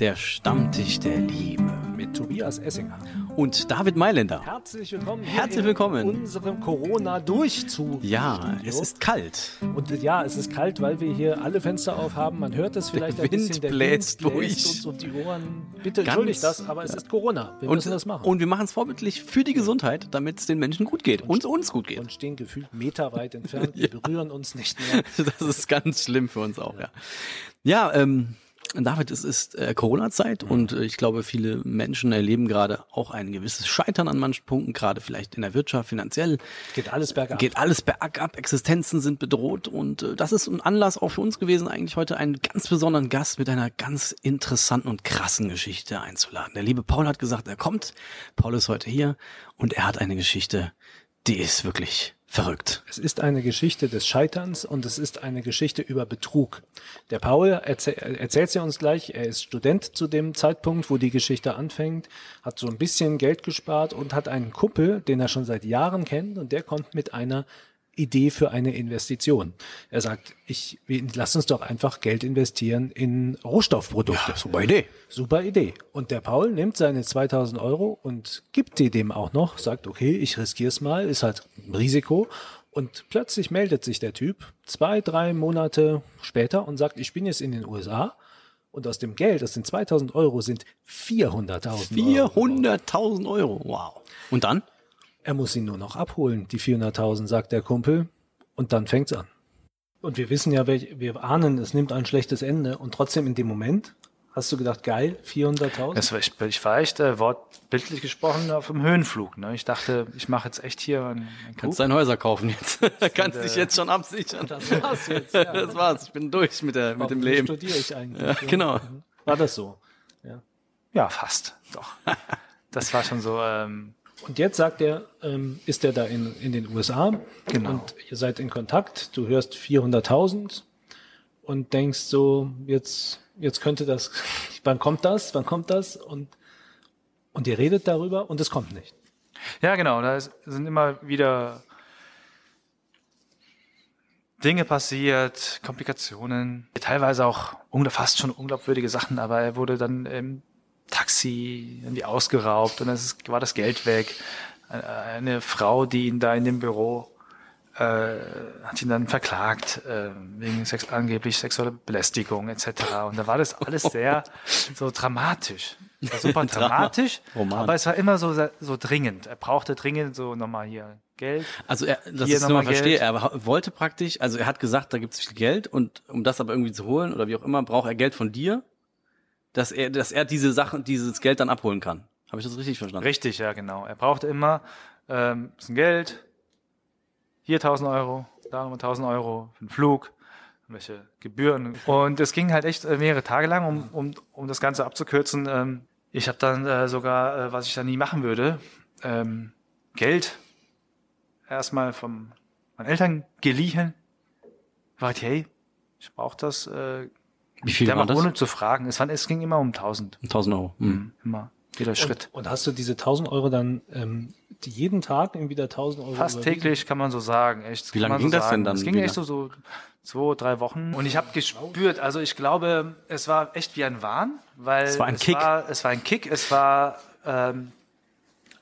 der Stammtisch der Liebe. Mit Tobias Essinger. Und David Mailänder. Herzlich willkommen. Herzlich in willkommen. unserem Corona-Durchzug. Ja, es ist kalt. Und äh, ja, es ist kalt, weil wir hier alle Fenster aufhaben. Man hört es vielleicht ein Wind bisschen. Der bläst Wind durch. bläst uns um die Ohren. Bitte Ganz- entschuldigt das, aber es ist Corona. Wir Und, müssen das machen. und wir machen es vorbildlich für die Gesundheit, damit es den Menschen gut geht und uns gut geht. und stehen gefühlt meterweit entfernt. Wir berühren uns nicht mehr. Das ist ganz schlimm für uns auch, ja. Ja, ähm, David, es ist äh, Corona-Zeit und äh, ich glaube, viele Menschen erleben gerade auch ein gewisses Scheitern an manchen Punkten, gerade vielleicht in der Wirtschaft, finanziell. Geht alles bergab. Geht alles bergab, Existenzen sind bedroht und äh, das ist ein Anlass auch für uns gewesen, eigentlich heute einen ganz besonderen Gast mit einer ganz interessanten und krassen Geschichte einzuladen. Der liebe Paul hat gesagt, er kommt. Paul ist heute hier und er hat eine Geschichte, die ist wirklich verrückt. Es ist eine Geschichte des Scheiterns und es ist eine Geschichte über Betrug. Der Paul erzäh erzählt sie uns gleich. Er ist Student zu dem Zeitpunkt, wo die Geschichte anfängt, hat so ein bisschen Geld gespart und hat einen Kumpel, den er schon seit Jahren kennt und der kommt mit einer Idee für eine Investition. Er sagt, ich, lass uns doch einfach Geld investieren in Rohstoffprodukte. super Idee. Super Idee. Und der Paul nimmt seine 2000 Euro und gibt die dem auch noch, sagt, okay, ich riskier's mal, ist halt ein Risiko. Und plötzlich meldet sich der Typ zwei, drei Monate später und sagt, ich bin jetzt in den USA und aus dem Geld, aus den 2000 Euro sind 400.000 Euro. 400.000 Euro, wow. Und dann? Er muss ihn nur noch abholen, die 400.000, sagt der Kumpel. Und dann fängt's an. Und wir wissen ja, welch- wir ahnen, es nimmt ein schlechtes Ende. Und trotzdem in dem Moment hast du gedacht, geil, 400.000? Das war, ich, ich war echt äh, wortbildlich gesprochen auf dem Höhenflug. Ne? Ich dachte, ich mache jetzt echt hier einen, einen Kannst deine Häuser kaufen jetzt. Kannst dich jetzt schon absichern. Das war's jetzt. Ja. Das war's. Ich bin durch mit, der, mit dem Leben. studiere ich eigentlich? Ja, genau. War das so? Ja. Ja, fast. Doch. Das war schon so. Ähm, Und jetzt sagt er, ähm, ist er da in, in den USA Genau. und ihr seid in Kontakt, du hörst 400.000 und denkst so, jetzt, jetzt könnte das, wann kommt das, wann kommt das und, und ihr redet darüber und es kommt nicht. ja, genau. Da ist, sind immer wieder Dinge passiert, Komplikationen, teilweise auch fast schon unglaubwürdige Sachen, aber er wurde dann im Taxi irgendwie ausgeraubt und es ist, war das Geld weg. Eine, Frau, die ihn da in dem Büro äh, hat ihn dann verklagt äh, wegen Sex, angeblich sexueller Belästigung etc. Und da war das alles sehr so dramatisch. Es war super dramatisch, Roman. aber es war immer so so dringend. Er brauchte dringend so nochmal hier Geld. Also er, das ist nur verstehe, er wollte praktisch, also er hat gesagt, da gibt's viel Geld und um das aber irgendwie zu holen oder wie auch immer, braucht er Geld von dir, dass er, dass er diese Sachen, dieses Geld dann abholen kann. Habe ich das richtig verstanden? Richtig, ja genau. Er brauchte immer ähm, bisschen Geld. Hier 1000 Euro, da nochmal 1000 Euro für den Flug, welche Gebühren. Und es ging halt echt äh, mehrere Tage lang, um, um, um das Ganze abzukürzen. Ähm, ich habe dann äh, sogar, äh, was ich dann nie machen würde, ähm, Geld erstmal von meinen Eltern geliehen. War hey, ich brauche das. Äh, Wie viel der war das? ohne zu fragen. Es, waren, es ging immer um 1000. 1000 Euro. Mhm. Immer. Jeder Schritt. Und, und hast du diese 1000 Euro dann ähm, jeden Tag irgendwie wieder 1000 Euro Fast überwiesen? täglich kann man so sagen. Echt, Wie lange ging so das denn sagen. dann Es ging wieder? echt so, so zwei, drei Wochen. Und ich habe gespürt, also ich glaube, es war echt wie ein Wahn, weil Es war ein Kick. War, es war ein Kick. Es war ähm,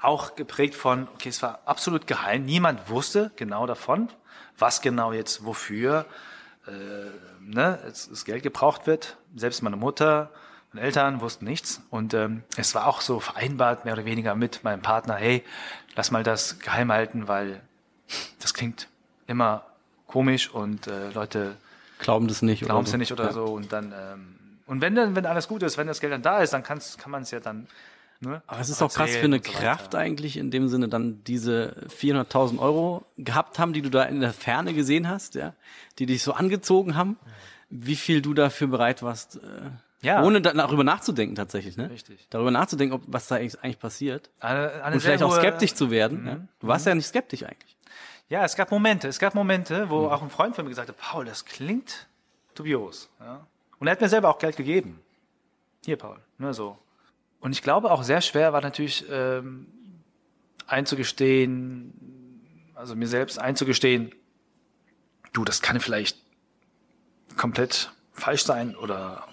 auch geprägt von, okay, es war absolut geheim. Niemand wusste genau davon, was genau jetzt wofür äh, ne, es, das Geld gebraucht wird. Selbst meine Mutter, meine Eltern wussten nichts. Und ähm, es war auch so vereinbart, mehr oder weniger mit meinem Partner, hey, lass mal das geheim halten, weil das klingt immer komisch und äh, Leute Glauben das nicht. glauben oder es so. nicht oder Ja. so. Und dann ähm, und wenn dann, wenn alles gut ist, wenn das Geld dann da ist, dann kann's, kann man es ja dann. Ne, Aber es ist auch krass für eine so. Kraft eigentlich, in dem Sinne dann diese 400.000 Euro gehabt haben, die du da in der Ferne gesehen hast, ja, die dich so angezogen haben, wie viel du dafür bereit warst, äh, Ja. ohne da, darüber nachzudenken tatsächlich, ne? Richtig. Darüber nachzudenken, ob, was da eigentlich eigentlich passiert. Eine, eine Und vielleicht auch skeptisch zu werden. Mhm. Ja? Du warst ja nicht skeptisch eigentlich. Ja, es gab Momente. Es gab Momente, Mhm. wo auch ein Freund von mir gesagt hat, Paul, das klingt dubios. Ja? Und er hat mir selber auch Geld gegeben. Hier, Paul. Nur so. Und ich glaube auch sehr schwer war natürlich ähm, einzugestehen, also mir selbst einzugestehen, du, das kann vielleicht komplett falsch sein oder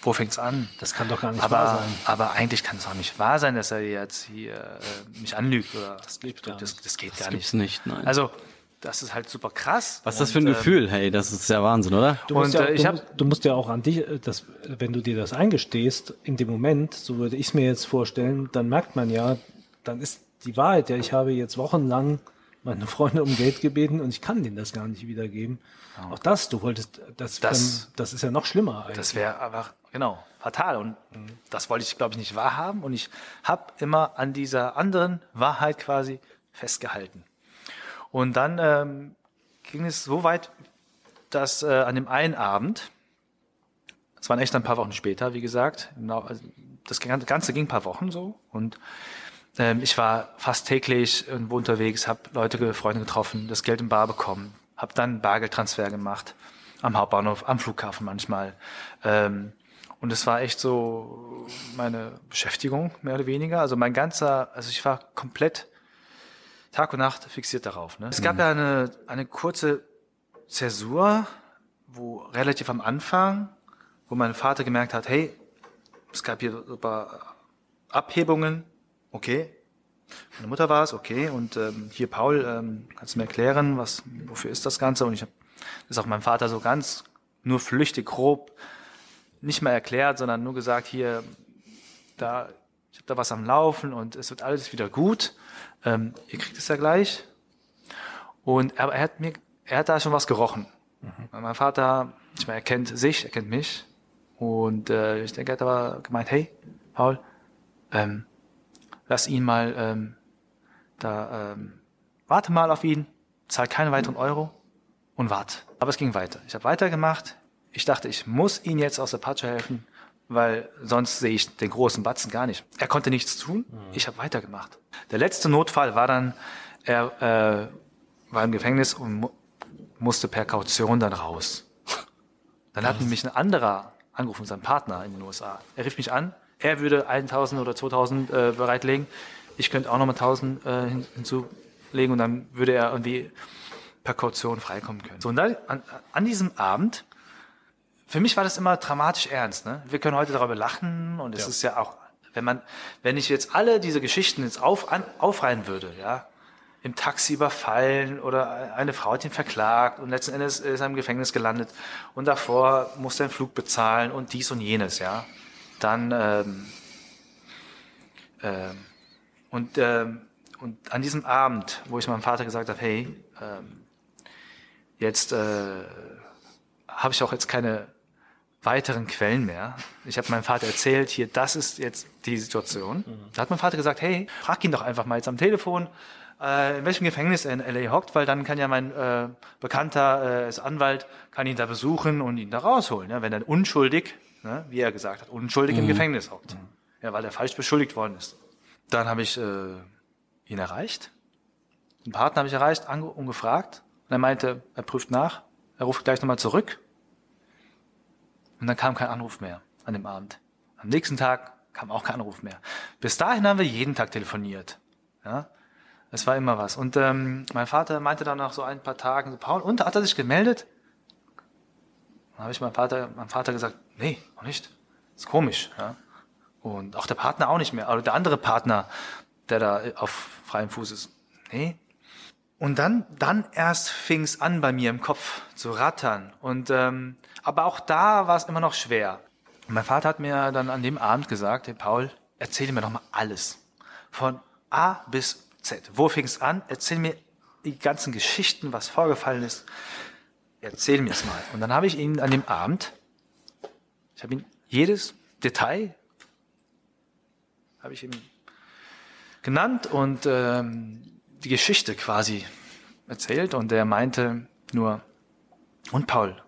wo fängt's an? Das kann doch gar nicht aber, wahr sein. Aber eigentlich kann es auch nicht wahr sein, dass er jetzt hier äh, mich anlügt. Oder das, geht gar das, das geht Das gar gibt's nicht. nicht, nein. Also, das ist halt super krass. Was ist das für ein Und, ähm, Gefühl? Hey, das ist ja Wahnsinn, oder? Du musst, Und, ja, äh, ich du, hab- musst- du musst ja auch an dich, äh, das, wenn du dir das eingestehst, in dem Moment, so würde ich es mir jetzt vorstellen, dann merkt man ja, dann ist die Wahrheit ja, ich habe jetzt wochenlang meine Freunde um Geld gebeten und ich kann denen das gar nicht wiedergeben. Auch das, du wolltest, das, Das- das, das ist ja noch schlimmer eigentlich. Das wäre einfach, genau, fatal. Und das wollte ich, glaube ich, nicht wahrhaben. Und ich habe immer an dieser anderen Wahrheit quasi festgehalten. Und dann ähm, ging es so weit, dass äh, an dem einen Abend, es waren echt ein paar Wochen später, wie gesagt, genau, also das Ganze ging ein paar Wochen so und ähm, ich war fast täglich irgendwo unterwegs, habe Leute, Freunde getroffen, das Geld im Bar bekommen, habe dann Bargeldtransfer gemacht, am Hauptbahnhof, am Flughafen manchmal. Ähm, und es war echt so meine Beschäftigung, mehr oder weniger. Also mein ganzer, also ich war komplett Tag und Nacht fixiert darauf. Ne? Es gab ja eine, eine kurze Zäsur, wo relativ am Anfang, wo mein Vater gemerkt hat, hey, es gab hier ein paar Abhebungen, okay. Meine Mutter war es, okay. Und ähm, hier, Paul, ähm, kannst du mir erklären, was, wofür ist das Ganze? Und ich habe das auch meinem Vater so ganz nur flüchtig, grob, nicht mal erklärt, sondern nur gesagt, hier, da, ich habe da was am Laufen und es wird alles wieder gut. Ähm, ihr kriegt es ja gleich. Und aber er hat mir, er hat da schon was gerochen. Mein Vater, ich meine, er kennt sich, er kennt mich. Und äh, ich denke, er hat aber gemeint, hey, Paul, ähm, lass ihn mal ähm, da, ähm, warte mal auf ihn, zahl keine weiteren Euro und warte. Aber es ging weiter. Ich habe weitergemacht. Ich dachte, ich muss ihm jetzt aus der Patsche helfen, weil sonst sehe ich den großen Batzen gar nicht. Er konnte nichts tun. Ich habe weitergemacht. Der letzte Notfall war dann, er äh, war im Gefängnis und mu musste per Kaution dann raus. Dann hat mich ein anderer angerufen, sein Partner in den USA. Er rief mich an, er würde 1000 oder 2000 äh, bereitlegen. Ich könnte auch nochmal 1000 äh, hin, hinzulegen und dann würde er irgendwie per Kaution freikommen können. So, und dann, an, an diesem Abend, für mich war das immer dramatisch ernst. Ne? Wir können heute darüber lachen und es ist ja auch, wenn man, wenn ich jetzt alle diese Geschichten jetzt auf, an, aufreihen würde, ja, im Taxi überfallen oder eine Frau hat ihn verklagt und letzten Endes ist er im Gefängnis gelandet und davor musste er einen Flug bezahlen und dies und jenes, ja. Dann ähm, ähm, und ähm, und an diesem Abend, wo ich meinem Vater gesagt habe, hey, ähm, jetzt äh, habe ich auch jetzt keine weiteren Quellen mehr. Ich habe meinem Vater erzählt, hier, das ist jetzt die Situation. Da hat mein Vater gesagt, hey, frag ihn doch einfach mal jetzt am Telefon, äh, in welchem Gefängnis er in LA hockt, weil dann kann ja mein äh, Bekannter, äh, ist Anwalt, kann ihn da besuchen und ihn da rausholen, ja, wenn er unschuldig, ne, wie er gesagt hat, unschuldig im Gefängnis hockt. Ja, weil er falsch beschuldigt worden ist. Dann habe ich äh, ihn erreicht. Den Partner habe ich erreicht ange und gefragt. Und er meinte, er prüft nach, er ruft gleich nochmal zurück. Und dann kam kein Anruf mehr an dem Abend. Am nächsten Tag kam auch kein Anruf mehr. Bis dahin haben wir jeden Tag telefoniert. Ja, es war immer was. Und ähm, mein Vater meinte dann nach so ein paar Tagen, so, Paul, und hat er sich gemeldet? Dann habe ich meinem Vater, meinem Vater gesagt, nee, noch nicht. ist komisch. Ja? Und auch der Partner auch nicht mehr. Oder der andere Partner, der da auf freiem Fuß ist. Nee. Und dann, dann erst fing es an bei mir im Kopf zu rattern. Und ähm, aber auch da war es immer noch schwer. Und mein Vater hat mir dann an dem Abend gesagt, hey Paul, erzähl mir doch mal alles. Von A bis Z. Wo fing es an? Erzähl mir die ganzen Geschichten, was vorgefallen ist. Erzähl mir es mal. Und dann habe ich ihn an dem Abend, ich habe ihn jedes Detail, habe ich ihm genannt und ähm, die Geschichte quasi erzählt. Und er meinte nur, und Paul,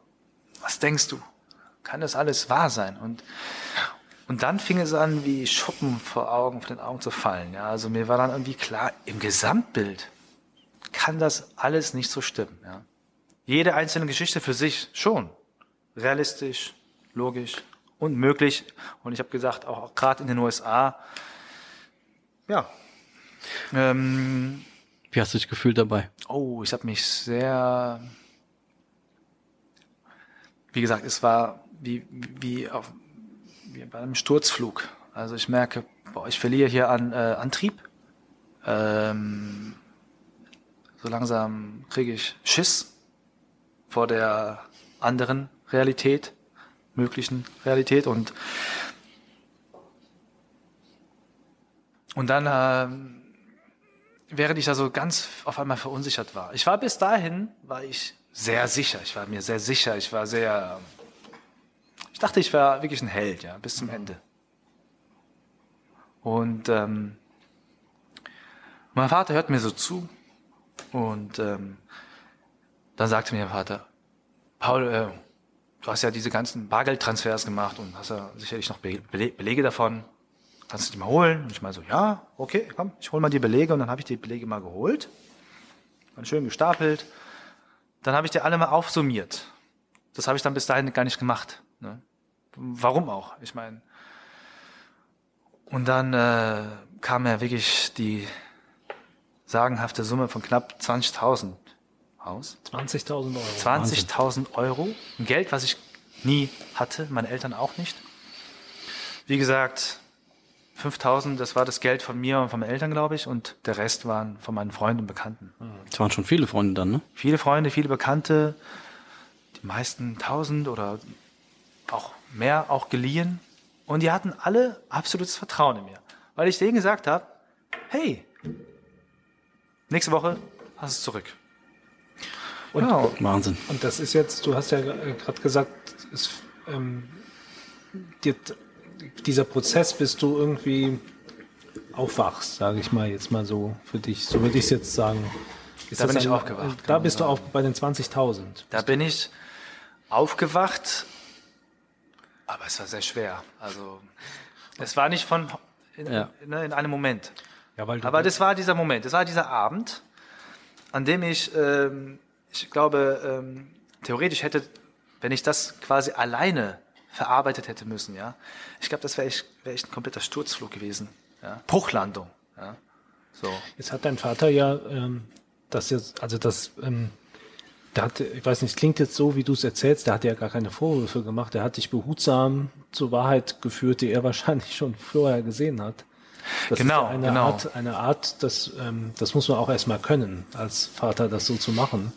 was denkst du? Kann das alles wahr sein? Und, und dann fing es an, wie Schuppen vor Augen, vor den Augen zu fallen. Ja, also mir war dann irgendwie klar, im Gesamtbild kann das alles nicht so stimmen. Ja. Jede einzelne Geschichte für sich schon. Realistisch, logisch und möglich. Und ich habe gesagt, auch, auch gerade in den USA, ja. Ähm, Wie hast du dich gefühlt dabei? Oh, ich habe mich sehr, wie gesagt, es war wie, wie auf, wie bei einem Sturzflug. Also ich merke, boah, ich verliere hier an äh, Antrieb. Ähm, so langsam kriege ich Schiss vor der anderen Realität, möglichen Realität und und dann, äh, während ich da so ganz auf einmal verunsichert war. Ich war bis dahin, war ich sehr sicher. Ich war mir sehr sicher. Ich war sehr, ich dachte, ich war wirklich ein Held, ja, bis zum Ende. Und ähm, mein Vater hört mir so zu und ähm, dann sagte mir der Vater, Paul, äh, du hast ja diese ganzen Bargeldtransfers gemacht und hast ja sicherlich noch Be Bele Belege davon. Kannst du die mal holen? Und ich meine so, ja, okay, komm, ich hol mal die Belege und dann habe ich die Belege mal geholt. Dann schön gestapelt. Dann habe ich die alle mal aufsummiert. Das habe ich dann bis dahin gar nicht gemacht. Ne? Warum auch? Ich meine. Und dann äh, kam ja wirklich die sagenhafte Summe von knapp 20.000 raus. 20.000 Euro. 20.000 Euro. Ein Geld, was ich nie hatte, meine Eltern auch nicht. Wie gesagt, 5.000, das war das Geld von mir und von meinen Eltern, glaube ich, und der Rest waren von meinen Freunden und Bekannten. Das waren schon viele Freunde dann, ne? Viele Freunde, viele Bekannte, die meisten 1.000 oder auch mehr, auch geliehen. Und die hatten alle absolutes Vertrauen in mir, weil ich denen gesagt habe, hey, nächste Woche hast du es zurück. Und, Ja. Wahnsinn. und das ist jetzt, du hast ja gerade gesagt, es, ähm, dir, dieser Prozess, bis du irgendwie aufwachst, sage ich mal jetzt mal so für dich, so würde ich es jetzt sagen. Ist Da bin ich ein- aufgewacht, Da kann bist man du auch bei den 20.000. Da bin ich aufgewacht, aber es war sehr schwer. Also es war nicht von in, Ja. ne, in einem Moment. Ja, Aber das war dieser Moment, das war dieser Abend, an dem ich, ähm, ich glaube, ähm, theoretisch hätte, wenn ich das quasi alleine verarbeitet hätte müssen, ja, ich glaube, das wäre echt, wär echt ein kompletter Sturzflug gewesen, ja, Bruchlandung, ja, so. Jetzt hat dein Vater ja ähm, das jetzt, also das, ähm, der hat, ich weiß nicht, klingt jetzt so, wie du es erzählst, der hat ja gar keine Vorwürfe gemacht, der hat dich behutsam zur Wahrheit geführt, die er wahrscheinlich schon vorher gesehen hat. Das Genau, ist ja eine genau. Art, eine Art, das, ähm, das muss man auch erstmal können, als Vater das so zu machen.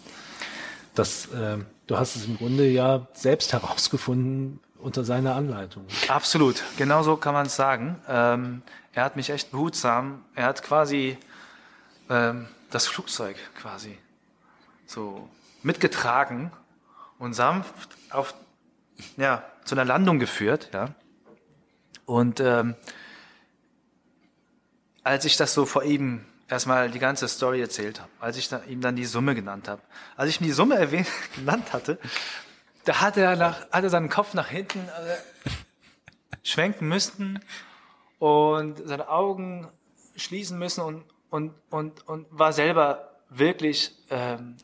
Das, ähm, du hast es im Grunde ja selbst herausgefunden unter seiner Anleitung. Absolut, genau so kann man es sagen. Ähm, er hat mich echt behutsam, er hat quasi ähm, das Flugzeug quasi so mitgetragen und sanft auf, ja, zu einer Landung geführt, ja. Und ähm, als ich das so vor ihm erstmal die ganze Story erzählt habe, als ich da, ihm dann die Summe genannt habe, als ich ihm die Summe erwähnt, genannt hatte, da hat er, nach, hat er seinen Kopf nach hinten äh, schwenken müssen und seine Augen schließen müssen und, und, und, und war selber wirklich ähm,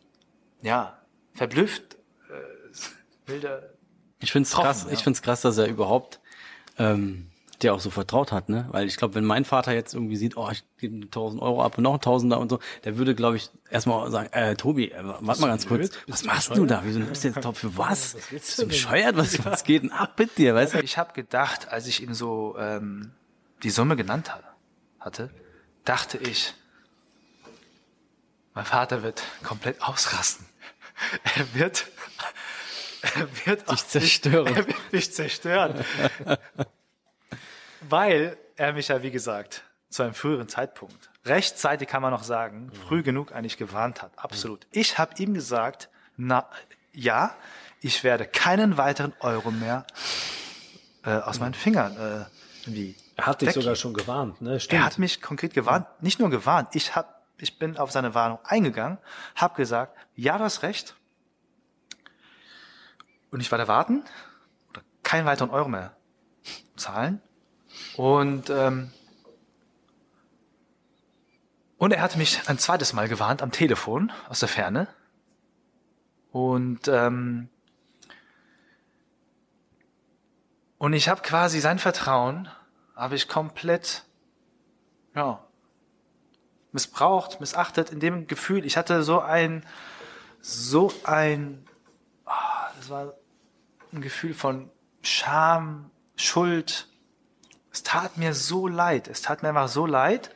ja, verblüfft. Äh, wilder, Ich finde es krass, ja. ich find's krass, dass er überhaupt ähm, dir auch so vertraut hat, ne? Weil ich glaube, wenn mein Vater jetzt irgendwie sieht, oh, ich gebe 1000 Euro ab und noch 1000 da und so, der würde, glaube ich, erstmal sagen, äh, Tobi, äh, warte mal ganz kurz, was Bist du machst du bescheuert? da? Wieso nimmst du jetzt drauf für was? Was Bist du du bescheuert? Was, was geht denn ab mit dir, weißt du? Ich habe gedacht, als ich ihm so ähm, die Summe genannt ha- hatte, dachte ich, mein Vater wird komplett ausrasten. Er wird, er wird Dich zerstören. Er wird mich zerstören. Weil er mich ja, wie gesagt, zu einem früheren Zeitpunkt, rechtzeitig kann man noch sagen, früh genug eigentlich gewarnt hat. Absolut. Ich habe ihm gesagt, na, ja, ich werde keinen weiteren Euro mehr äh, aus meinen Fingern äh, irgendwie. Er hat dich weg- sogar schon gewarnt, ne? Stimmt. Er hat mich konkret gewarnt, nicht nur gewarnt, ich hab, ich bin auf seine Warnung eingegangen, habe gesagt, ja, du hast recht. Und ich werde warten oder keinen weiteren Euro mehr zahlen. Und ähm, und er hatte mich ein zweites Mal gewarnt am Telefon aus der Ferne. Und ähm, und ich habe quasi sein Vertrauen, habe ich komplett ja, missbraucht, missachtet in dem Gefühl. Ich hatte so ein, so ein, ah, das war ein Gefühl von Scham, Schuld. Es tat mir so leid. Es tat mir einfach so leid.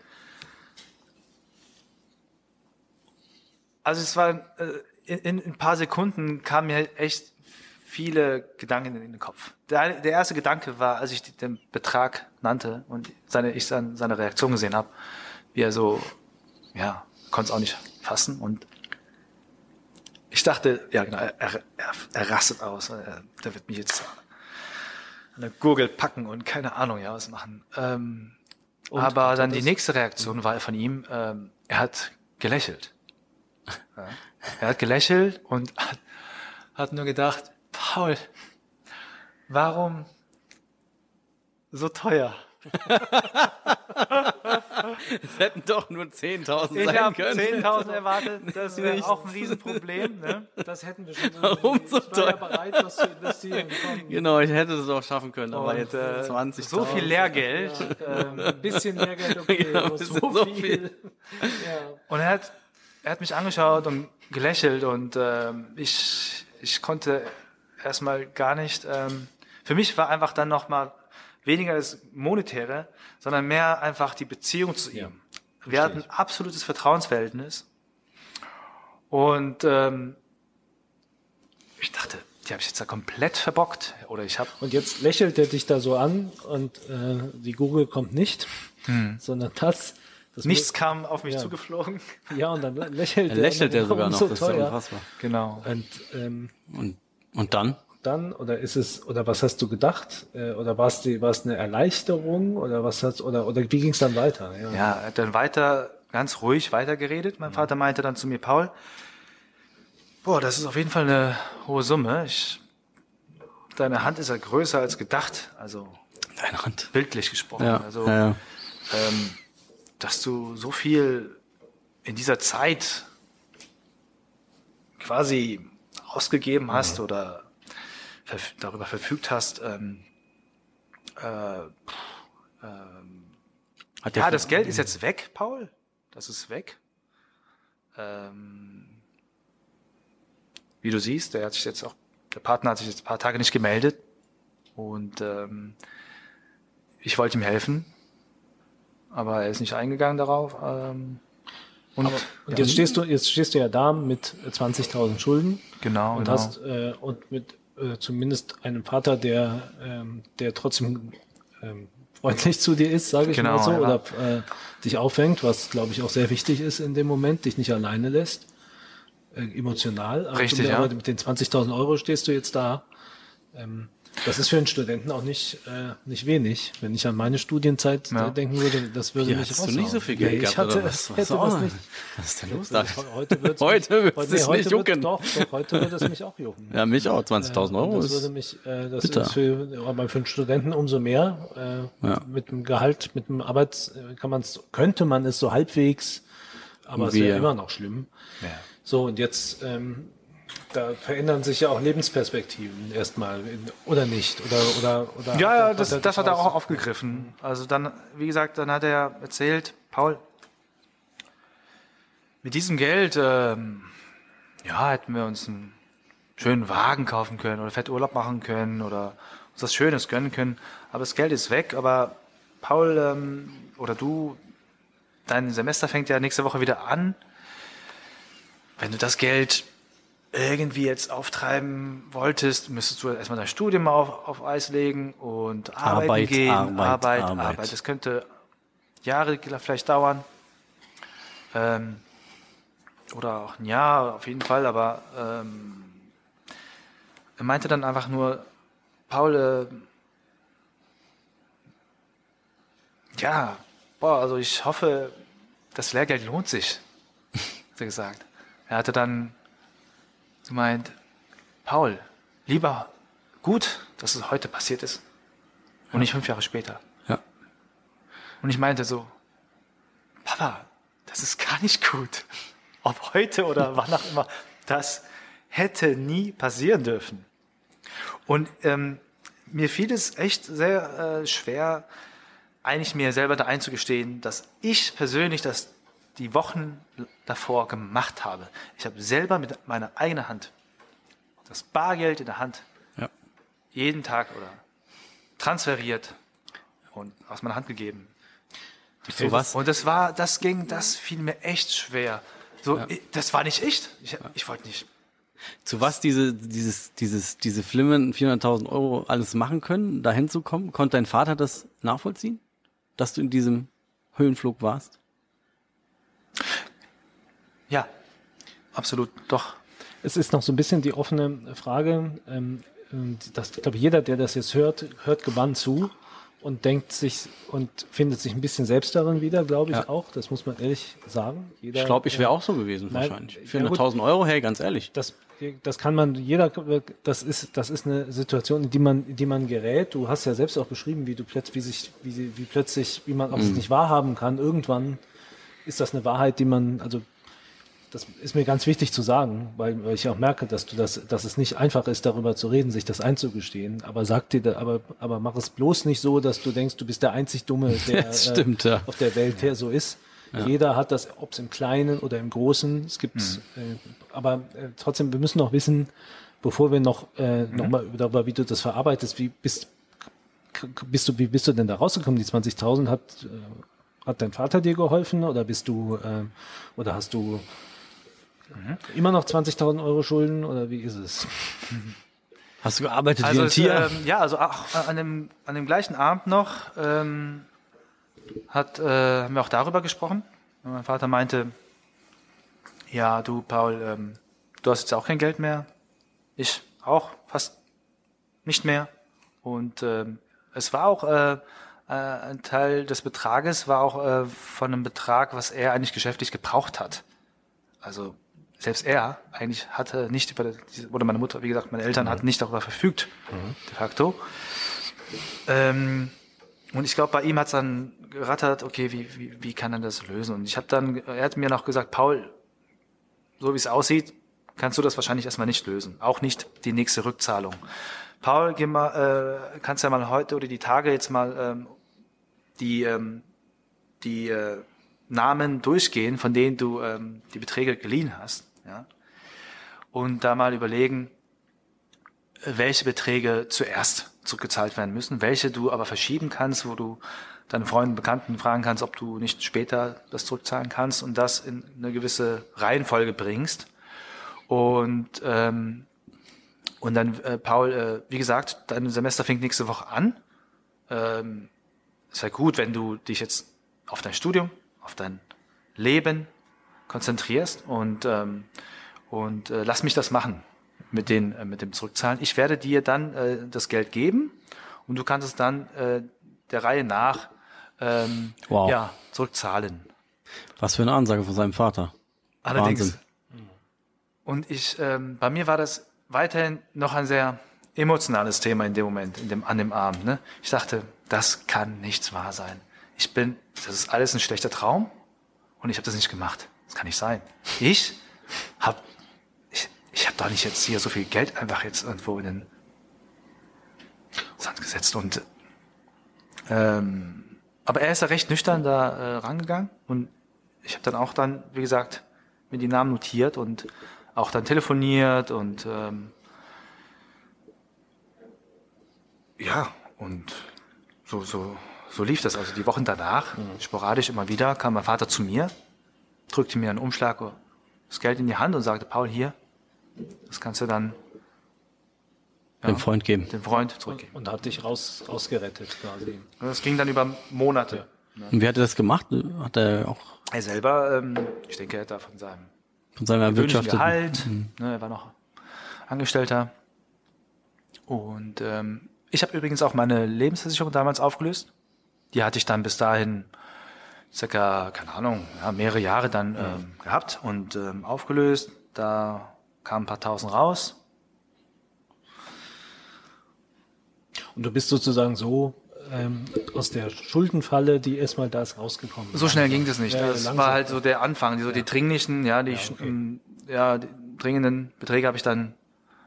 Also es war äh, in, in ein paar Sekunden kamen mir echt viele Gedanken in den Kopf. Der, der erste Gedanke war, als ich den Betrag nannte und seine, ich seine Reaktion gesehen habe, wie er so, ja, konnte es auch nicht fassen und ich dachte, ja genau, er, er, er rastet aus, er, der wird mich jetzt der Gurgel packen und keine Ahnung, ja, was machen. Ähm, aber dann die nächste Reaktion war von ihm, ähm, er hat gelächelt. Ja. Er hat gelächelt und hat, hat nur gedacht, Paul, warum so teuer? Es hätten doch nur 10.000 Ich sein habe können. 10.000 erwartet, das wäre auch ein Riesenproblem. Ne? Das hätten wir schon. Warum so ich war ja teuer? bereit, das zu investieren. Komm, Genau, ich hätte es auch schaffen können, aber Und, jetzt äh, 20. so viel Lehrgeld. ähm, ein bisschen mehr Geld, okay, Ja, so, viel. viel. Ja. Und er hat, er hat mich angeschaut und gelächelt und ähm, ich, ich konnte erstmal gar nicht. Ähm, für mich war einfach dann nochmal weniger das Monetäre, sondern mehr einfach die Beziehung zu ihm. Ja, Wir hatten ein absolutes Vertrauensverhältnis. Und ähm, ich dachte, die habe ich jetzt da komplett verbockt. Oder ich habe Und jetzt lächelt er dich da so an und äh, die Google kommt nicht, sondern das. das Hm. nichts kam auf mich Ja. zugeflogen. Ja, und dann lächelt Er lächelt er sogar noch, So das ist ja unfassbar. Genau. Und ähm, Und, und dann? Dann oder ist es oder was hast du gedacht äh, oder war es die war es eine Erleichterung oder was hast oder oder wie ging es dann weiter? Ja. Ja, er hat dann weiter, ganz ruhig weitergeredet. Mein Vater meinte dann zu mir, Paul, boah, das ist auf jeden Fall eine hohe Summe. Ich, deine Hand ist ja größer als gedacht, also Deine Hand. bildlich gesprochen. Ja, Also, ja, ja. Ähm, dass du so viel in dieser Zeit quasi ausgegeben hast oder verf darüber verfügt hast. Ähm, äh, Hat der ja, das Geld ist jetzt weg, Paul. Das ist weg. Ähm, wie du siehst, der hat sich jetzt auch, der Partner hat sich jetzt ein paar Tage nicht gemeldet und ähm, ich wollte ihm helfen, aber er ist nicht eingegangen darauf. Ähm, und Und jetzt stehst du jetzt stehst du ja da mit 20.000 Schulden genau, und genau. hast äh, und mit äh, zumindest einem Vater, der ähm, der trotzdem ähm, freundlich zu dir ist, sage ich Genau, mal so, ja. oder äh, dich auffängt, was glaube ich auch sehr wichtig ist in dem Moment, dich nicht alleine lässt, äh, emotional. Richtig, ja. mit den 20.000 Euro stehst du jetzt da. Ähm, das ist für einen Studenten auch nicht, äh, nicht wenig. Wenn ich an meine Studienzeit Ja. äh, denken würde, das würde Ja, mich hattest du nicht so viel raushauen. Geld nee, ich gehabt, hatte, oder was? hätte Was was nicht. Was ist denn los da? Heute wird's Heute mich, heute, wird- jucken. Doch, doch, heute wird es mich auch jucken. Ja, mich auch. 20.000 Euro Und das ist. würde mich, äh, das bitter. ist für, aber für einen Studenten umso mehr. Äh, Ja. Mit dem Gehalt, mit dem Arbeits, äh, kann man's, könnte man es so halbwegs, aber es wäre ja. immer noch schlimm. Ja. So, und jetzt, ähm, da verändern sich ja auch Lebensperspektiven erstmal, oder nicht? Oder, oder, oder Ja, ja, das, das hat er auch aufgegriffen. Also dann, wie gesagt, dann hat er erzählt, Paul, mit diesem Geld, ähm, ja, hätten wir uns einen schönen Wagen kaufen können oder fett Urlaub machen können oder uns was Schönes gönnen können. Aber das Geld ist weg. Aber Paul ähm, oder du, dein Semester fängt ja nächste Woche wieder an. Wenn du das Geld irgendwie jetzt auftreiben wolltest, müsstest du erstmal dein Studium auf, auf Eis legen und arbeiten Arbeit, gehen. Arbeit, Arbeit, Arbeit. Arbeit. Das könnte Jahre vielleicht dauern. Ähm, oder auch ein Jahr auf jeden Fall, aber ähm, er meinte dann einfach nur, Paul, äh, ja, boah, also ich hoffe, das Lehrgeld lohnt sich, hat er gesagt. Er hatte dann gemeint, Paul, lieber gut, dass es heute passiert ist und nicht fünf Jahre später. Ja. Und ich meinte so, Papa, das ist gar nicht gut. Ob heute oder wann auch immer, das hätte nie passieren dürfen. Und ähm, mir fiel es echt sehr äh, schwer, eigentlich mir selber da einzugestehen, dass ich persönlich das die Wochen davor gemacht habe. Ich habe selber mit meiner eigenen Hand das Bargeld in der Hand Ja. jeden Tag oder transferiert und aus meiner Hand gegeben. So was? Und das war, das ging, das fiel mir echt schwer. So, ich, das war nicht echt. Ich, ich wollte nicht. Zu was diese, dieses, dieses, diese Flimmen 400.000 Euro alles machen können, da hinzukommen? Konnte dein Vater das nachvollziehen? Dass du in diesem Höhenflug warst? Ja, absolut, doch. Es ist noch so ein bisschen die offene Frage, ähm, dass, ich glaube, jeder, der das jetzt hört, hört gebannt zu und denkt sich und findet sich ein bisschen selbst darin wieder, glaube ich Ja. auch. Das muss man ehrlich sagen. Jeder, Ich glaube, ich wäre äh, auch so gewesen, Nein, wahrscheinlich. ja gut. 400.000 Euro, hey, ganz ehrlich. Das, das kann man, jeder, das ist, das ist eine Situation, in die man, in die man gerät. Du hast ja selbst auch beschrieben, wie du plötzlich, wie sich, wie, wie plötzlich, wie man auch es nicht wahrhaben kann. Irgendwann ist das eine Wahrheit, die man, also, das ist mir ganz wichtig zu sagen, weil, weil ich auch merke, dass du das, dass es nicht einfach ist, darüber zu reden, sich das einzugestehen. Aber sag dir, da- aber, aber mach es bloß nicht so, dass du denkst, du bist der einzig Dumme, der stimmt, ja. auf der Welt, der so ist. Jeder hat das, ob es im Kleinen oder im Großen. Es gibt, äh, aber äh, trotzdem, wir müssen noch wissen, bevor wir noch, äh, noch mal darüber, wie du das verarbeitest, wie bist, bist du, wie bist du denn da rausgekommen? Die 20.000 hat, äh, hat dein Vater dir geholfen oder bist du, äh, oder hast du immer noch 20.000 Euro Schulden oder wie ist es? Hast du gearbeitet Also wie ein es, Tier? ähm, ja, also auch an dem, an dem gleichen Abend noch ähm, hat, äh, haben wir auch darüber gesprochen. Und mein Vater meinte, ja, du Paul, ähm, du hast jetzt auch kein Geld mehr. Ich auch fast nicht mehr. Und ähm, es war auch äh, äh, ein Teil des Betrages, war auch äh, von einem Betrag, was er eigentlich geschäftlich gebraucht hat. Also selbst er eigentlich hatte nicht über diese- oder meine Mutter, wie gesagt, meine Eltern hatten nicht darüber verfügt, de facto. Ähm, und ich glaube, bei ihm hat es dann gerattert, okay, wie, wie, wie kann er das lösen? Und ich habe dann, er hat mir noch gesagt, Paul, so wie es aussieht, kannst du das wahrscheinlich erstmal nicht lösen. Auch nicht die nächste Rückzahlung. Paul, geh mal, äh, kannst ja mal heute oder die Tage jetzt mal ähm, die, ähm, die äh, Namen durchgehen, von denen du ähm, die Beträge geliehen hast. Ja? Und da mal überlegen, welche Beträge zuerst zurückgezahlt werden müssen, welche du aber verschieben kannst, wo du deine Freunden, Bekannten fragen kannst, ob du nicht später das zurückzahlen kannst und das in eine gewisse Reihenfolge bringst. Und ähm, und dann, äh, Paul, äh, wie gesagt, dein Semester fängt nächste Woche an. Ähm, es wäre gut, wenn du dich jetzt auf dein Studium, auf dein Leben konzentrierst und, ähm, und äh, lass mich das machen mit, den, äh, mit dem Zurückzahlen. Ich werde dir dann äh, das Geld geben und du kannst es dann äh, der Reihe nach ähm, Wow. ja, zurückzahlen. Was für eine Ansage von seinem Vater. Allerdings. Wahnsinn. Und ich, ähm, bei mir war das weiterhin noch ein sehr emotionales Thema in dem Moment, in dem, an dem Abend. Ne? Ich dachte, das kann nichts wahr sein. Ich bin, das ist alles ein schlechter Traum und ich habe das nicht gemacht. Das kann nicht sein. Ich habe, ich, ich habe doch nicht jetzt hier so viel Geld einfach jetzt irgendwo in den Sand gesetzt und ähm, aber er ist ja recht nüchtern da äh, rangegangen und ich habe dann auch dann, wie gesagt, mir die Namen notiert und auch dann telefoniert und ähm, ja, und so, so, so lief das. Also die Wochen danach, sporadisch immer wieder, kam mein Vater zu mir, drückte mir einen Umschlag, das Geld in die Hand und sagte, Paul, hier, das kannst du dann Dem Freund geben. dem Freund zurückgeben. Und hat dich raus, rausgerettet quasi. Und das ging dann über Monate. Und wie hat er das gemacht? Hat er auch Er selber, ähm, ich denke, er hat da von seinem von seiner Wirtschaft Gehalt. Ne, er war noch Angestellter. Und ähm, ich habe übrigens auch meine Lebensversicherung damals aufgelöst. Die hatte ich dann bis dahin circa, keine Ahnung, ja, mehrere Jahre dann ähm, gehabt und ähm, aufgelöst. Da kamen ein paar tausend raus. Und du bist sozusagen so ähm, aus der Schuldenfalle, die erstmal da ist, rausgekommen. So schnell ging das nicht. Ja, das langsam. war halt so der Anfang. Die, so die dringlichen, ja, die, ähm, ja, die dringenden Beträge habe ich dann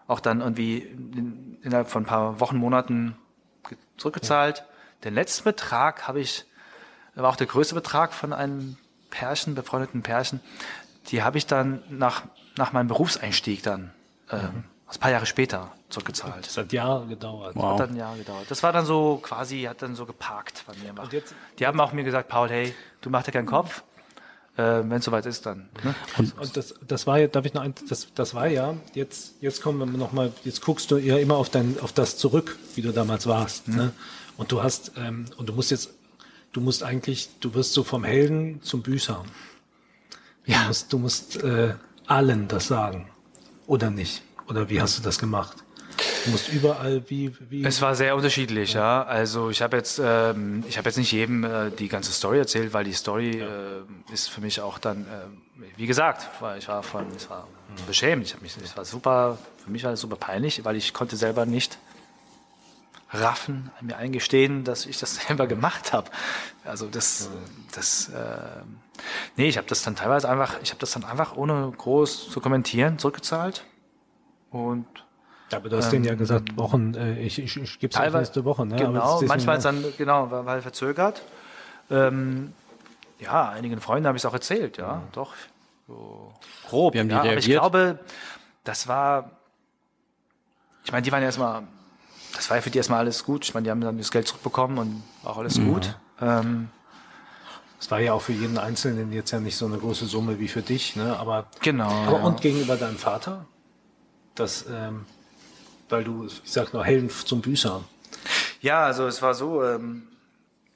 auch dann irgendwie in, innerhalb von ein paar Wochen, Monaten ge- zurückgezahlt. Den letzten Betrag habe ich, war auch der größte Betrag von einem Pärchen, befreundeten Pärchen. Die habe ich dann nach, nach meinem Berufseinstieg dann ähm, ein paar Jahre später zurückgezahlt. Das hat Jahre gedauert. Wow. Hat dann ein Jahr gedauert. Das war dann so quasi, hat dann so geparkt bei mir. Und jetzt- Die haben auch mir gesagt, Paul, hey, du mach dir keinen Kopf. Äh, Wenn es soweit ist, dann. Ne? Und das, das war ja, darf ich noch ein, das, das war ja, jetzt, jetzt kommen wir noch mal, jetzt guckst du ja immer auf dein, auf das zurück, wie du damals warst, ne? Und du hast, ähm, und du musst jetzt, du musst eigentlich, du wirst so vom Helden zum Büßer. Du Ja. musst, du musst äh, allen das sagen. Oder nicht? Oder wie hast du das gemacht? Du musst überall, wie, wie. Es war sehr unterschiedlich, ja. Also ich habe jetzt, ähm, ich habe jetzt nicht jedem äh, die ganze Story erzählt, weil die Story äh, ist für mich auch dann, äh, wie gesagt, ich war von, ich war beschämt. Ich habe mich, es war super, für mich war es super peinlich, weil ich konnte selber nicht raffen, mir eingestehen, dass ich das selber gemacht habe. Also das, das, äh, nee, ich habe das dann teilweise einfach, ich habe das dann einfach ohne groß zu kommentieren zurückgezahlt und aber du hast denen ja gesagt, Wochen, äh, ich, ich, ich gebe es Teilweise- nächste Woche, ne? Genau, manchmal ist dann, genau, weil, weil verzögert. Ähm, ja, einigen Freunden habe ich es auch erzählt, ja, doch. So grob. Wie haben die ja, aber ich reagiert? glaube, das war, ich meine, die waren ja erstmal, das war ja für die erstmal alles gut. Ich meine, die haben dann das Geld zurückbekommen und auch alles Mhm. gut. Ähm, Es war ja auch für jeden Einzelnen jetzt ja nicht so eine große Summe wie für dich, ne? Aber, genau. aber ja. und gegenüber deinem Vater? Das, ähm, weil du, ich sag nur, Helden zum Büßer. Ja, also es war so, ähm,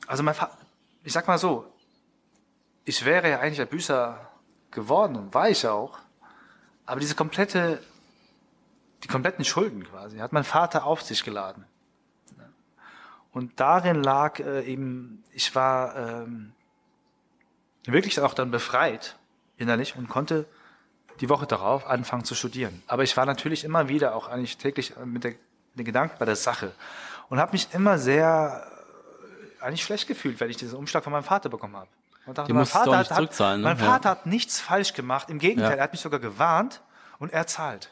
also mein Vater, ich sag mal so, ich wäre ja eigentlich ein Büßer geworden und war ich auch, aber diese komplette, die kompletten Schulden quasi, hat mein Vater auf sich geladen. Und darin lag äh, eben, ich war ähm, wirklich auch dann befreit innerlich und konnte die Woche darauf anfangen zu studieren. Aber ich war natürlich immer wieder auch eigentlich täglich äh, mit, der, mit den Gedanken bei der Sache und habe mich immer sehr äh, eigentlich schlecht gefühlt, wenn ich diesen Umschlag von meinem Vater bekommen habe. Und dachte, mein Vater, hat, hat, ne? mein Ja. Vater hat nichts falsch gemacht. Im Gegenteil, Ja. er hat mich sogar gewarnt und er zahlt.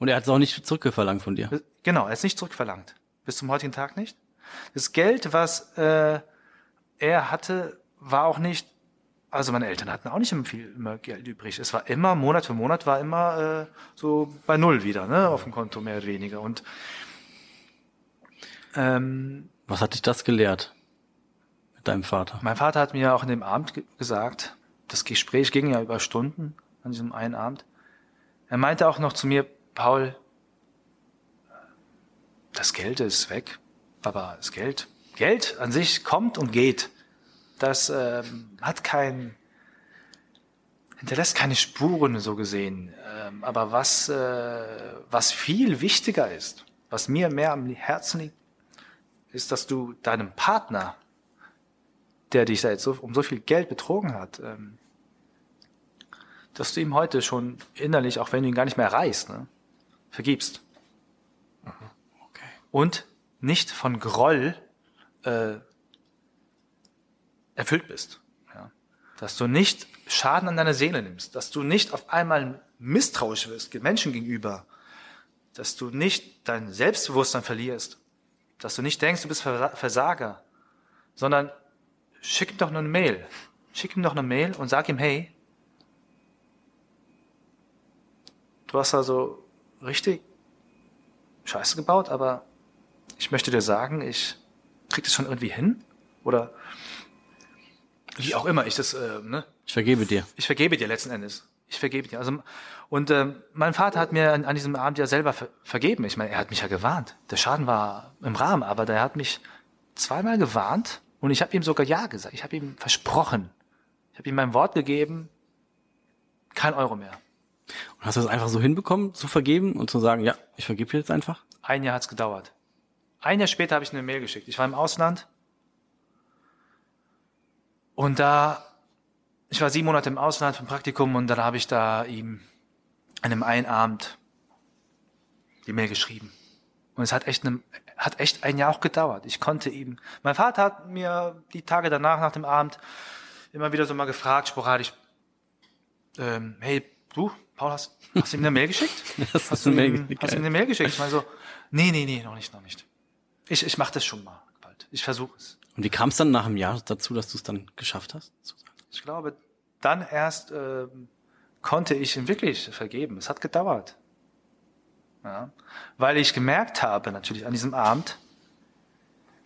Und er hat es auch nicht zurückverlangt von dir. Genau, er ist nicht zurückverlangt. Bis zum heutigen Tag nicht. Das Geld, was äh, er hatte, war auch nicht. Also meine Eltern hatten auch nicht immer viel immer Geld übrig. Es war immer Monat für Monat war immer äh, so bei null wieder, ne, auf dem Konto mehr oder weniger. Und ähm, Was hat dich das gelehrt? Mit deinem Vater? mein Vater hat mir auch in dem Abend ge gesagt, das Gespräch ging ja über Stunden an diesem einen Abend. Er meinte auch noch zu mir, Paul, das Geld ist weg, aber das Geld, Geld an sich kommt und geht. Das ähm, hat kein, hinterlässt keine Spuren so gesehen. Ähm, aber was, äh, was viel wichtiger ist, was mir mehr am Herzen liegt, ist, dass du deinem Partner der dich da so, um so viel Geld betrogen hat, ähm, dass du ihm heute schon innerlich, auch wenn du ihn gar nicht mehr erreichst, ne, vergibst. Okay. Und nicht von Groll äh, erfüllt bist. Ja. Dass du nicht Schaden an deiner Seele nimmst, dass du nicht auf einmal misstrauisch wirst Menschen gegenüber, dass du nicht dein Selbstbewusstsein verlierst, dass du nicht denkst, du bist Versa- Versager, sondern schick ihm doch nur eine Mail. Schick ihm doch eine Mail und sag ihm, hey, du hast also richtig Scheiße gebaut, aber ich möchte dir sagen, ich krieg das schon irgendwie hin. Oder wie auch immer ich das, äh, ne? Ich vergebe dir. Ich vergebe dir letzten Endes. Ich vergebe dir. Also, und ähm, mein Vater hat mir an, an diesem Abend ja selber ver vergeben. Ich meine, er hat mich ja gewarnt. Der Schaden war im Rahmen, aber der hat mich zweimal gewarnt und ich habe ihm sogar Ja gesagt. Ich habe ihm versprochen. Ich habe ihm mein Wort gegeben, kein Euro mehr. Und hast du das einfach so hinbekommen, zu vergeben und zu sagen, ja, ich vergebe jetzt einfach? Ein Jahr hat's gedauert. Ein Jahr später habe ich eine Mail geschickt. Ich war im Ausland und da, ich war sieben Monate im Ausland ein Praktikum und dann habe ich da ihm an einem einen Abend die Mail geschrieben. Und es hat echt, eine, hat echt ein Jahr auch gedauert. Ich konnte ihm, mein Vater hat mir die Tage danach, nach dem Abend, immer wieder so mal gefragt, sporadisch, ähm, hey, du, Paul, hast, hast du ihm eine Mail geschickt? Hast Hast du eine ihm, Mail- hast du ihm eine Mail geschickt? Ich meine so, nee, nee, nee, noch nicht, noch nicht. Ich, ich mache das schon mal bald. Ich versuche es. Und wie kam es dann nach einem Jahr dazu, dass du es dann geschafft hast? Ich glaube, dann erst ähm, konnte ich ihm wirklich vergeben. Es hat gedauert. Ja? Weil ich gemerkt habe, natürlich an diesem Abend,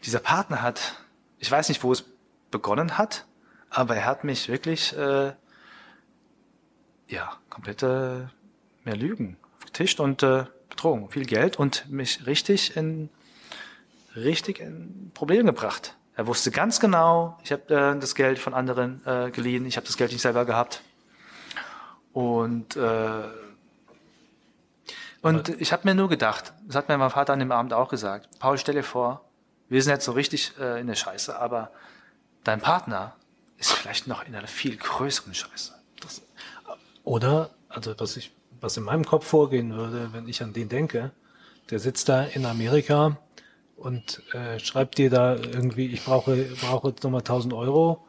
dieser Partner hat, ich weiß nicht, wo es begonnen hat, aber er hat mich wirklich, äh, ja, komplette mehr Lügen getischt und äh, betrogen, viel Geld und mich richtig in richtig in Probleme gebracht. Er wusste ganz genau, ich habe äh, das Geld von anderen äh, geliehen, ich habe das Geld nicht selber gehabt. Und äh, und ich habe mir nur gedacht, das hat mir mein Vater an dem Abend auch gesagt, Paul, stell dir vor, wir sind jetzt so richtig äh, in der Scheiße, aber dein Partner ist vielleicht noch in einer viel größeren Scheiße. Oder, also was ich, was in meinem Kopf vorgehen würde, wenn ich an den denke, der sitzt da in Amerika und äh, schreibt dir da irgendwie, ich brauche, brauche jetzt nochmal 1000 Euro.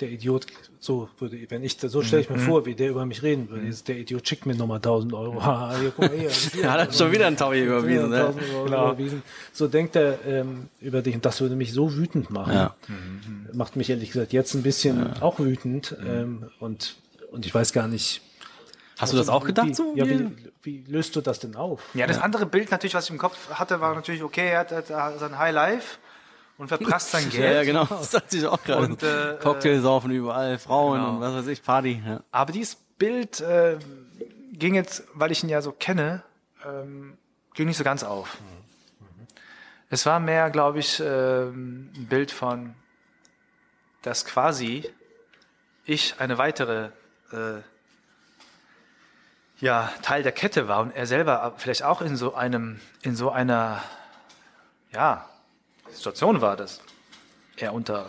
Der Idiot, so würde, wenn ich, so stelle ich mir mhm. vor, wie der über mich reden würde. Mhm. Der Idiot schickt mir nochmal 1000 Euro. Ha, hier, guck mal hier. ja, hat schon wieder ein Taui überwiesen. Ne? Genau. überwiesen. So denkt er ähm, über dich und das würde mich so wütend machen. Ja. Mhm. Macht mich ehrlich gesagt jetzt ein bisschen ja. auch wütend mhm. ähm, und, und ich weiß gar nicht, Hast du das auch gedacht wie, so? Ja, wie, wie, löst du das denn auf? Ja, das ja. andere Bild natürlich, was ich im Kopf hatte, war natürlich, okay, er hat, hat sein High Life und verprasst sein Geld. ja, genau, das dachte ich auch gerade. Und, äh, Cocktails saufen überall, Frauen genau. und was weiß ich, Party. Ja. Aber dieses Bild äh, ging jetzt, weil ich ihn ja so kenne, ähm, ging nicht so ganz auf. Mhm. Es war mehr, glaube ich, äh, ein Bild von, dass quasi ich eine weitere äh, ja Teil der Kette war und er selber vielleicht auch in so einem, in so einer, ja, Situation war, dass er unter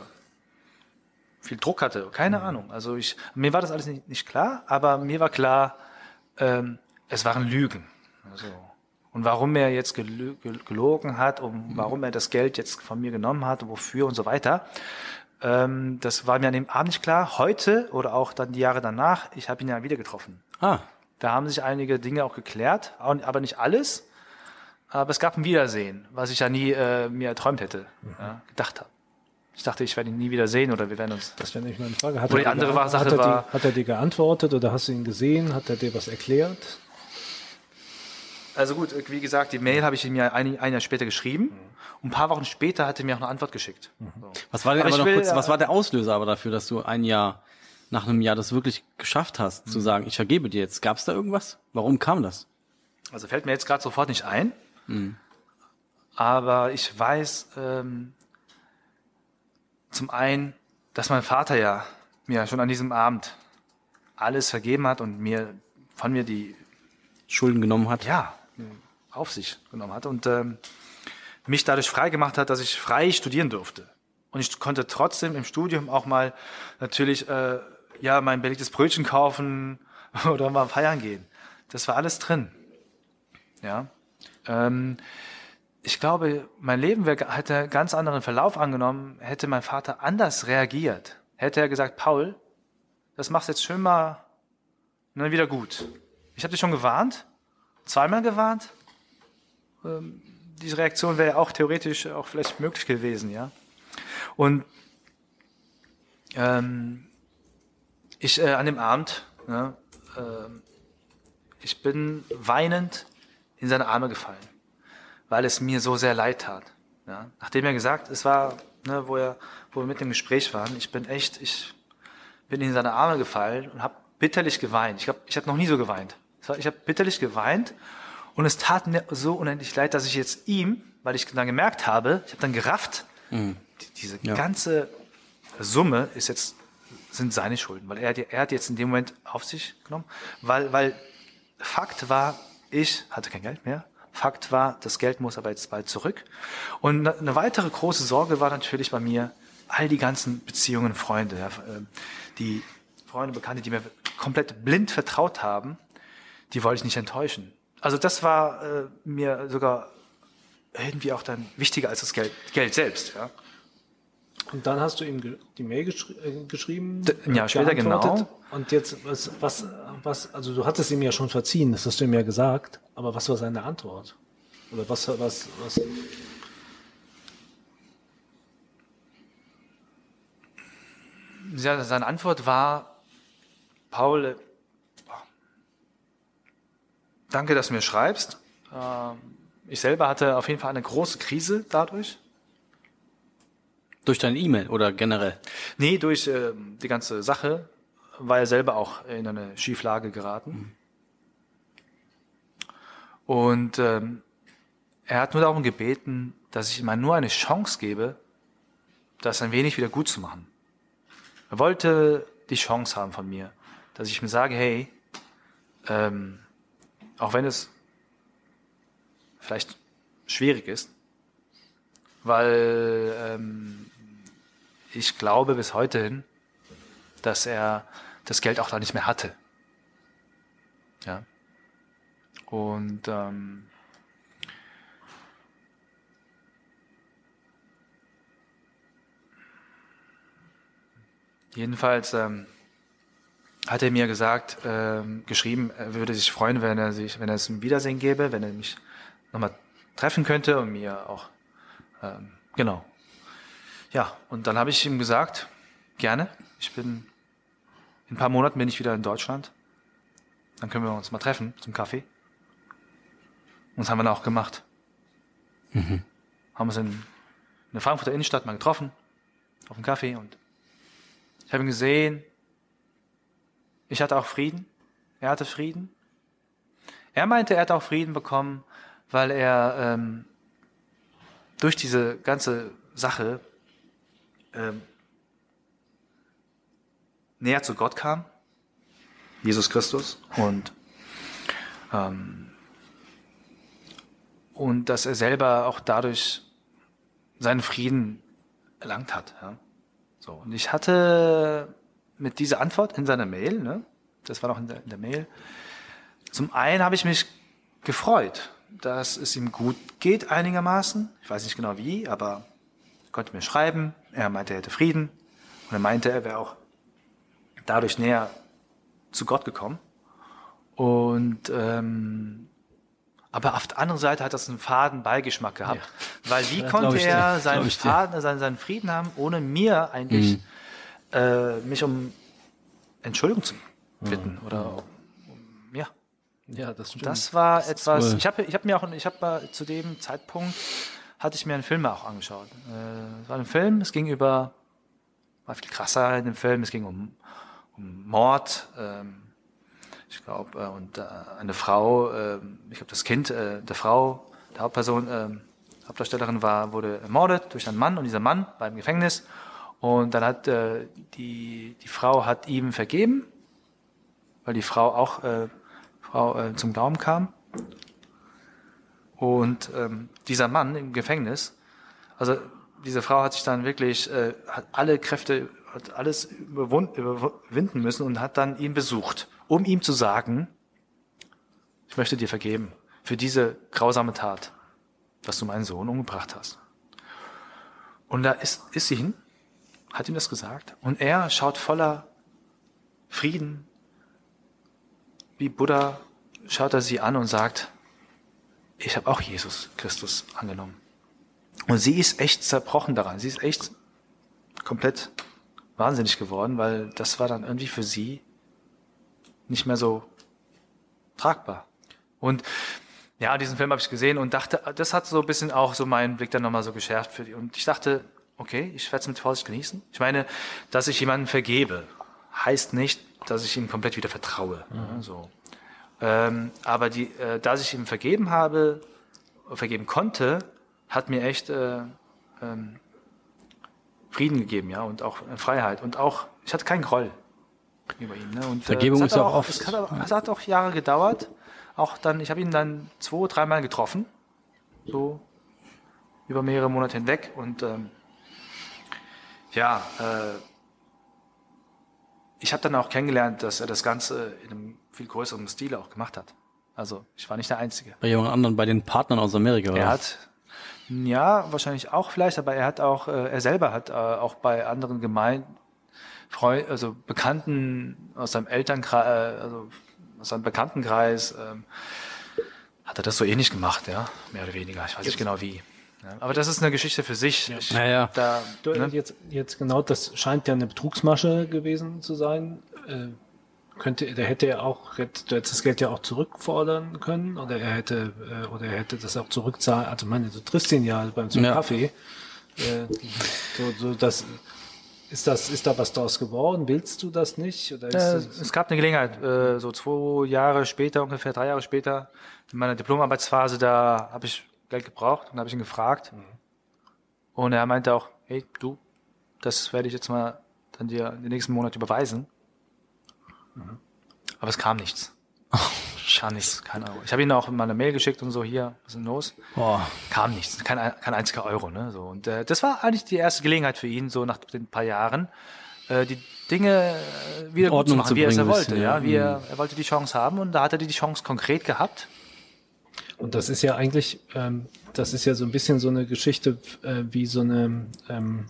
viel Druck hatte. Keine mhm. Ahnung. Also ich, mir war das alles nicht, nicht klar, aber mir war klar, ähm, es waren Lügen. Also, und warum er jetzt gelogen hat und warum er das Geld jetzt von mir genommen hat und wofür und so weiter, ähm, das war mir an dem Abend nicht klar. Heute oder auch dann die Jahre danach, ich habe ihn ja wieder getroffen. Ah. Da haben sich einige Dinge auch geklärt, aber nicht alles. Aber es gab ein Wiedersehen, was ich ja nie äh, mir erträumt hätte, mhm. ja, gedacht habe. Ich dachte, ich werde ihn nie wieder sehen oder wir werden uns. Das wäre nicht meine Frage. Hat oder die andere Sache hat er, war, die, hat er dir geantwortet oder hast du ihn gesehen? Hat er dir was erklärt? Also gut, wie gesagt, die Mail habe ich ihm ja ein, ein Jahr später geschrieben. Mhm. Und ein paar Wochen später hat er mir auch eine Antwort geschickt. Mhm. So. Was war denn aber, aber noch will, kurz, was war der Auslöser aber dafür, dass du ein Jahr nach einem Jahr das wirklich geschafft hast, mhm. zu sagen, ich vergebe dir jetzt. Gab es da irgendwas? Warum kam das? Also fällt mir jetzt gerade sofort nicht ein. Mhm. Aber ich weiß ähm, zum einen, dass mein Vater ja mir schon an diesem Abend alles vergeben hat und mir von mir die Schulden genommen hat. Ja, auf sich genommen hat und ähm, mich dadurch frei gemacht hat, dass ich frei studieren durfte. Und ich konnte trotzdem im Studium auch mal natürlich äh, ja, mein belegtes Brötchen kaufen oder mal feiern gehen. Das war alles drin. Ja. Ähm, ich glaube, mein Leben hätte einen ganz anderen Verlauf angenommen, hätte mein Vater anders reagiert. Hätte er gesagt, Paul, das machst jetzt schön mal und dann wieder gut. Ich habe dich schon gewarnt, zweimal gewarnt. Ähm, diese Reaktion wäre auch theoretisch auch vielleicht möglich gewesen, ja. Und ähm, ich äh, an dem Abend, ne, äh, ich bin weinend in seine Arme gefallen, weil es mir so sehr leid tat. Ja. Nachdem er gesagt, es war, ne, wo, er, wo wir mit dem Gespräch waren, ich bin echt, ich bin in seine Arme gefallen und habe bitterlich geweint. Ich glaube, ich habe noch nie so geweint. Ich habe bitterlich geweint und es tat mir so unendlich leid, dass ich jetzt ihm, weil ich dann gemerkt habe, ich habe dann gerafft, mhm. diese ja. ganze Summe ist jetzt sind seine Schulden, weil er, er hat jetzt in dem Moment auf sich genommen, weil, weil Fakt war, ich hatte kein Geld mehr. Fakt war, das Geld muss aber jetzt bald zurück. Und eine weitere große Sorge war natürlich bei mir, all die ganzen Beziehungen, Freunde, ähm, die Freunde, Bekannte, die mir komplett blind vertraut haben, die wollte ich nicht enttäuschen. Also das war äh, mir sogar irgendwie auch dann wichtiger als das Geld, Geld selbst. Ja. Und dann hast du ihm die Mail geschri äh, geschrieben. Ja, später genau. Und jetzt, was, was, was, also du hattest ihm ja schon verziehen, das hast du ihm ja gesagt, aber was war seine Antwort? Oder was, was, was? Ja, seine Antwort war, Paul, danke, dass du mir schreibst. Ähm, ich selber hatte auf jeden Fall eine große Krise dadurch. Durch deine E-Mail oder generell? Nee, durch äh, die ganze Sache war er selber auch in eine Schieflage geraten. Mhm. Und ähm, er hat nur darum gebeten, dass ich ihm nur eine Chance gebe, das ein wenig wieder gut zu machen. Er wollte die Chance haben von mir, dass ich mir sage, hey, ähm, auch wenn es vielleicht schwierig ist, weil ähm, ich glaube bis heute hin, dass er das Geld auch da nicht mehr hatte. Ja. Und ähm, jedenfalls ähm, hat er mir gesagt, ähm, geschrieben, er würde sich freuen, wenn er sich, wenn er es ein Wiedersehen gäbe, wenn er mich nochmal treffen könnte und mir auch ähm, genau. Ja, und dann habe ich ihm gesagt, gerne. Ich bin in ein paar Monaten bin ich wieder in Deutschland. Dann können wir uns mal treffen zum Kaffee. Und das haben wir dann auch gemacht. Mhm. Haben uns in, in der Frankfurter Innenstadt mal getroffen, auf dem Kaffee und ich habe ihn gesehen. Ich hatte auch Frieden. Er hatte Frieden. Er meinte, er hat auch Frieden bekommen, weil er ähm, durch diese ganze Sache ähm, näher zu Gott kam, Jesus Christus, und, ähm, und dass er selber auch dadurch seinen Frieden erlangt hat. Ja. So, und ich hatte mit dieser Antwort in seiner Mail, ne, das war noch in der, in der Mail, zum einen habe ich mich gefreut, dass es ihm gut geht einigermaßen. Ich weiß nicht genau wie, aber er konnte mir schreiben. Er meinte, er hätte Frieden. Und er meinte, er wäre auch dadurch näher zu Gott gekommen. Und ähm, aber auf der anderen Seite hat das einen faden Beigeschmack gehabt. Ja. Weil wie konnte er seinen, Faden, seinen, seinen, Frieden haben, ohne mir eigentlich mhm. Äh, mich um Entschuldigung zu bitten? Mhm. Oder um, ja. Ja, das stimmt. Das war das etwas. Cool. Ich habe ich hab mir auch, ich habe zu dem Zeitpunkt hatte ich mir einen Film auch angeschaut. Äh, es war ein Film, es ging über, war viel krasser in dem Film, es ging um, um Mord. Ähm, ich glaube, äh, und äh, eine Frau, äh, ich glaube, das Kind äh, der Frau, der Hauptperson, äh, Hauptdarstellerin war, wurde ermordet durch einen Mann und dieser Mann war im Gefängnis. Und dann hat äh, die, die Frau hat ihm vergeben, weil die Frau auch äh, Frau, äh, zum Glauben kam. Und ähm, dieser Mann im Gefängnis, also diese Frau hat sich dann wirklich, äh, hat alle Kräfte, hat alles überwinden müssen und hat dann ihn besucht um ihm zu sagen, ich möchte dir vergeben für diese grausame Tat, dass du meinen Sohn umgebracht hast. Und da ist, ist sie hin, hat ihm das gesagt, und er schaut voller Frieden, wie Buddha, schaut er sie an und sagt, ich habe auch Jesus Christus angenommen. Und sie ist echt zerbrochen daran. Sie ist echt komplett wahnsinnig geworden, weil das war dann irgendwie für sie nicht mehr so tragbar. Und ja, diesen Film habe ich gesehen und dachte, das hat so ein bisschen auch so meinen Blick dann nochmal so geschärft für die. Und ich dachte, okay, ich werde es mit Vorsicht genießen. Ich meine, dass ich jemanden vergebe, heißt nicht, dass ich ihm komplett wieder vertraue. Mhm. So. Ähm, aber die, äh, dass ich ihm vergeben habe, vergeben konnte, hat mir echt äh, ähm, Frieden gegeben, ja, und auch Freiheit. Und auch, ich hatte keinen Groll über ihn. Ne? Und, Vergebung äh, ist ja auch oft. Es hat, auch, es hat auch Jahre gedauert. Auch dann, ich habe ihn dann zwei, dreimal getroffen. So über mehrere Monate hinweg. Und ähm, ja, äh, ich habe dann auch kennengelernt, dass er das Ganze in einem viel größeren Stil auch gemacht hat. Also ich war nicht der Einzige. Bei jemand anderen, bei den Partnern aus Amerika, oder? Er hat, ja, wahrscheinlich auch vielleicht, aber er hat auch, äh, er selber hat äh, auch bei anderen Gemeinden Freu also Bekannten aus seinem Elternkreis, äh, also aus seinem Bekanntenkreis, ähm, hat er das so ähnlich gemacht, ja, mehr oder weniger. Ich weiß jetzt. nicht genau wie. Ja, aber das ist eine Geschichte für sich. Ja. Ich, ja, Da, du, ne? jetzt, jetzt genau, das scheint ja eine Betrugsmasche gewesen zu sein. Äh, könnte, der hätte ja auch, hätte, du hättest das Geld ja auch zurückfordern können oder er hätte, äh, oder er hätte das auch zurückzahlen. Also meine, du triffst ihn ja beim zum Ja. Kaffee. Äh, so, so das, ist das, ist da was draus geworden? Willst du das nicht? Oder ist Äh, das, es gab eine Gelegenheit, äh, so zwei Jahre später, ungefähr drei Jahre später, in meiner Diplomarbeitsphase, da habe ich Geld gebraucht und habe ich ihn gefragt. Und er meinte auch, hey, du, das werde ich jetzt mal dann dir den nächsten Monat überweisen. Aber es kam nichts. Kam nichts, kein Euro. Ich habe ihm auch mal eine Mail geschickt und so, hier, was ist denn los? Boah. kam nichts, kein, ein- kein einziger Euro. Ne? So, und äh, das war eigentlich die erste Gelegenheit für ihn, so nach den paar Jahren, äh, die Dinge äh, wieder gut zu machen, zu wie er es er wollte. Ja. Mhm. wie er, er wollte die Chance haben und da hat er die Chance konkret gehabt. Und das ist ja eigentlich, ähm, das ist ja so ein bisschen so eine Geschichte äh, wie so eine, ähm,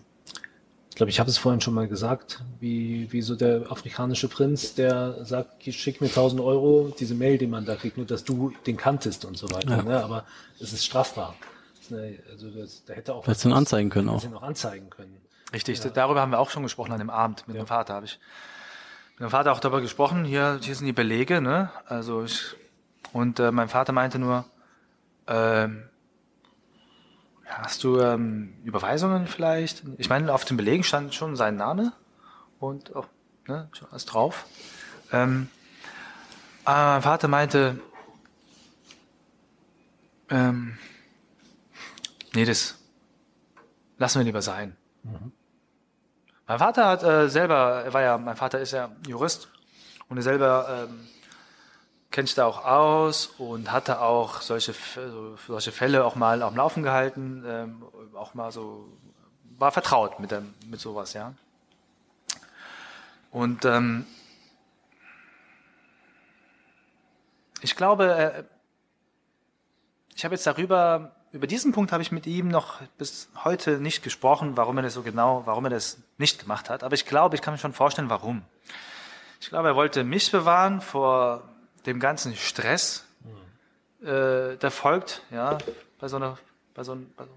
ich glaube, ich habe es vorhin schon mal gesagt, wie, wie so der afrikanische Prinz, der sagt, schick mir 1000 Euro, diese Mail, die man da kriegt, nur dass du den kanntest und so weiter. Ne? Aber es ist strafbar. Das ist eine, also das, da hätte auch Hättest du ihn anzeigen können auch. hättest du ihn auch anzeigen können. Richtig, darüber haben wir auch schon gesprochen an dem Abend mit dem Vater. Habe ich mit dem Vater auch darüber gesprochen. Hier, hier sind die Belege, ne? Also ich und äh, mein Vater meinte nur, ähm, hast du ähm, Überweisungen vielleicht? Ich meine, auf den Belegen stand schon sein Name und auch ne, schon alles drauf. Ähm, aber mein Vater meinte, ähm, nee, das lassen wir lieber sein. Mein Vater hat äh, selber, er war ja, mein Vater ist ja Jurist und er selber ähm, kennt sich da auch aus und hatte auch solche, solche Fälle auch mal am Laufen gehalten, ähm, auch mal so, war vertraut mit, dem, mit sowas, ja. Und ähm, ich glaube, äh, ich habe jetzt darüber, über diesen Punkt habe ich mit ihm noch bis heute nicht gesprochen, warum er das so genau, warum er das nicht gemacht hat. Aber ich glaube, ich kann mir schon vorstellen, warum. Ich glaube, er wollte mich bewahren vor dem ganzen Stress, äh, der folgt, ja, bei so einer, bei so, einem- bei so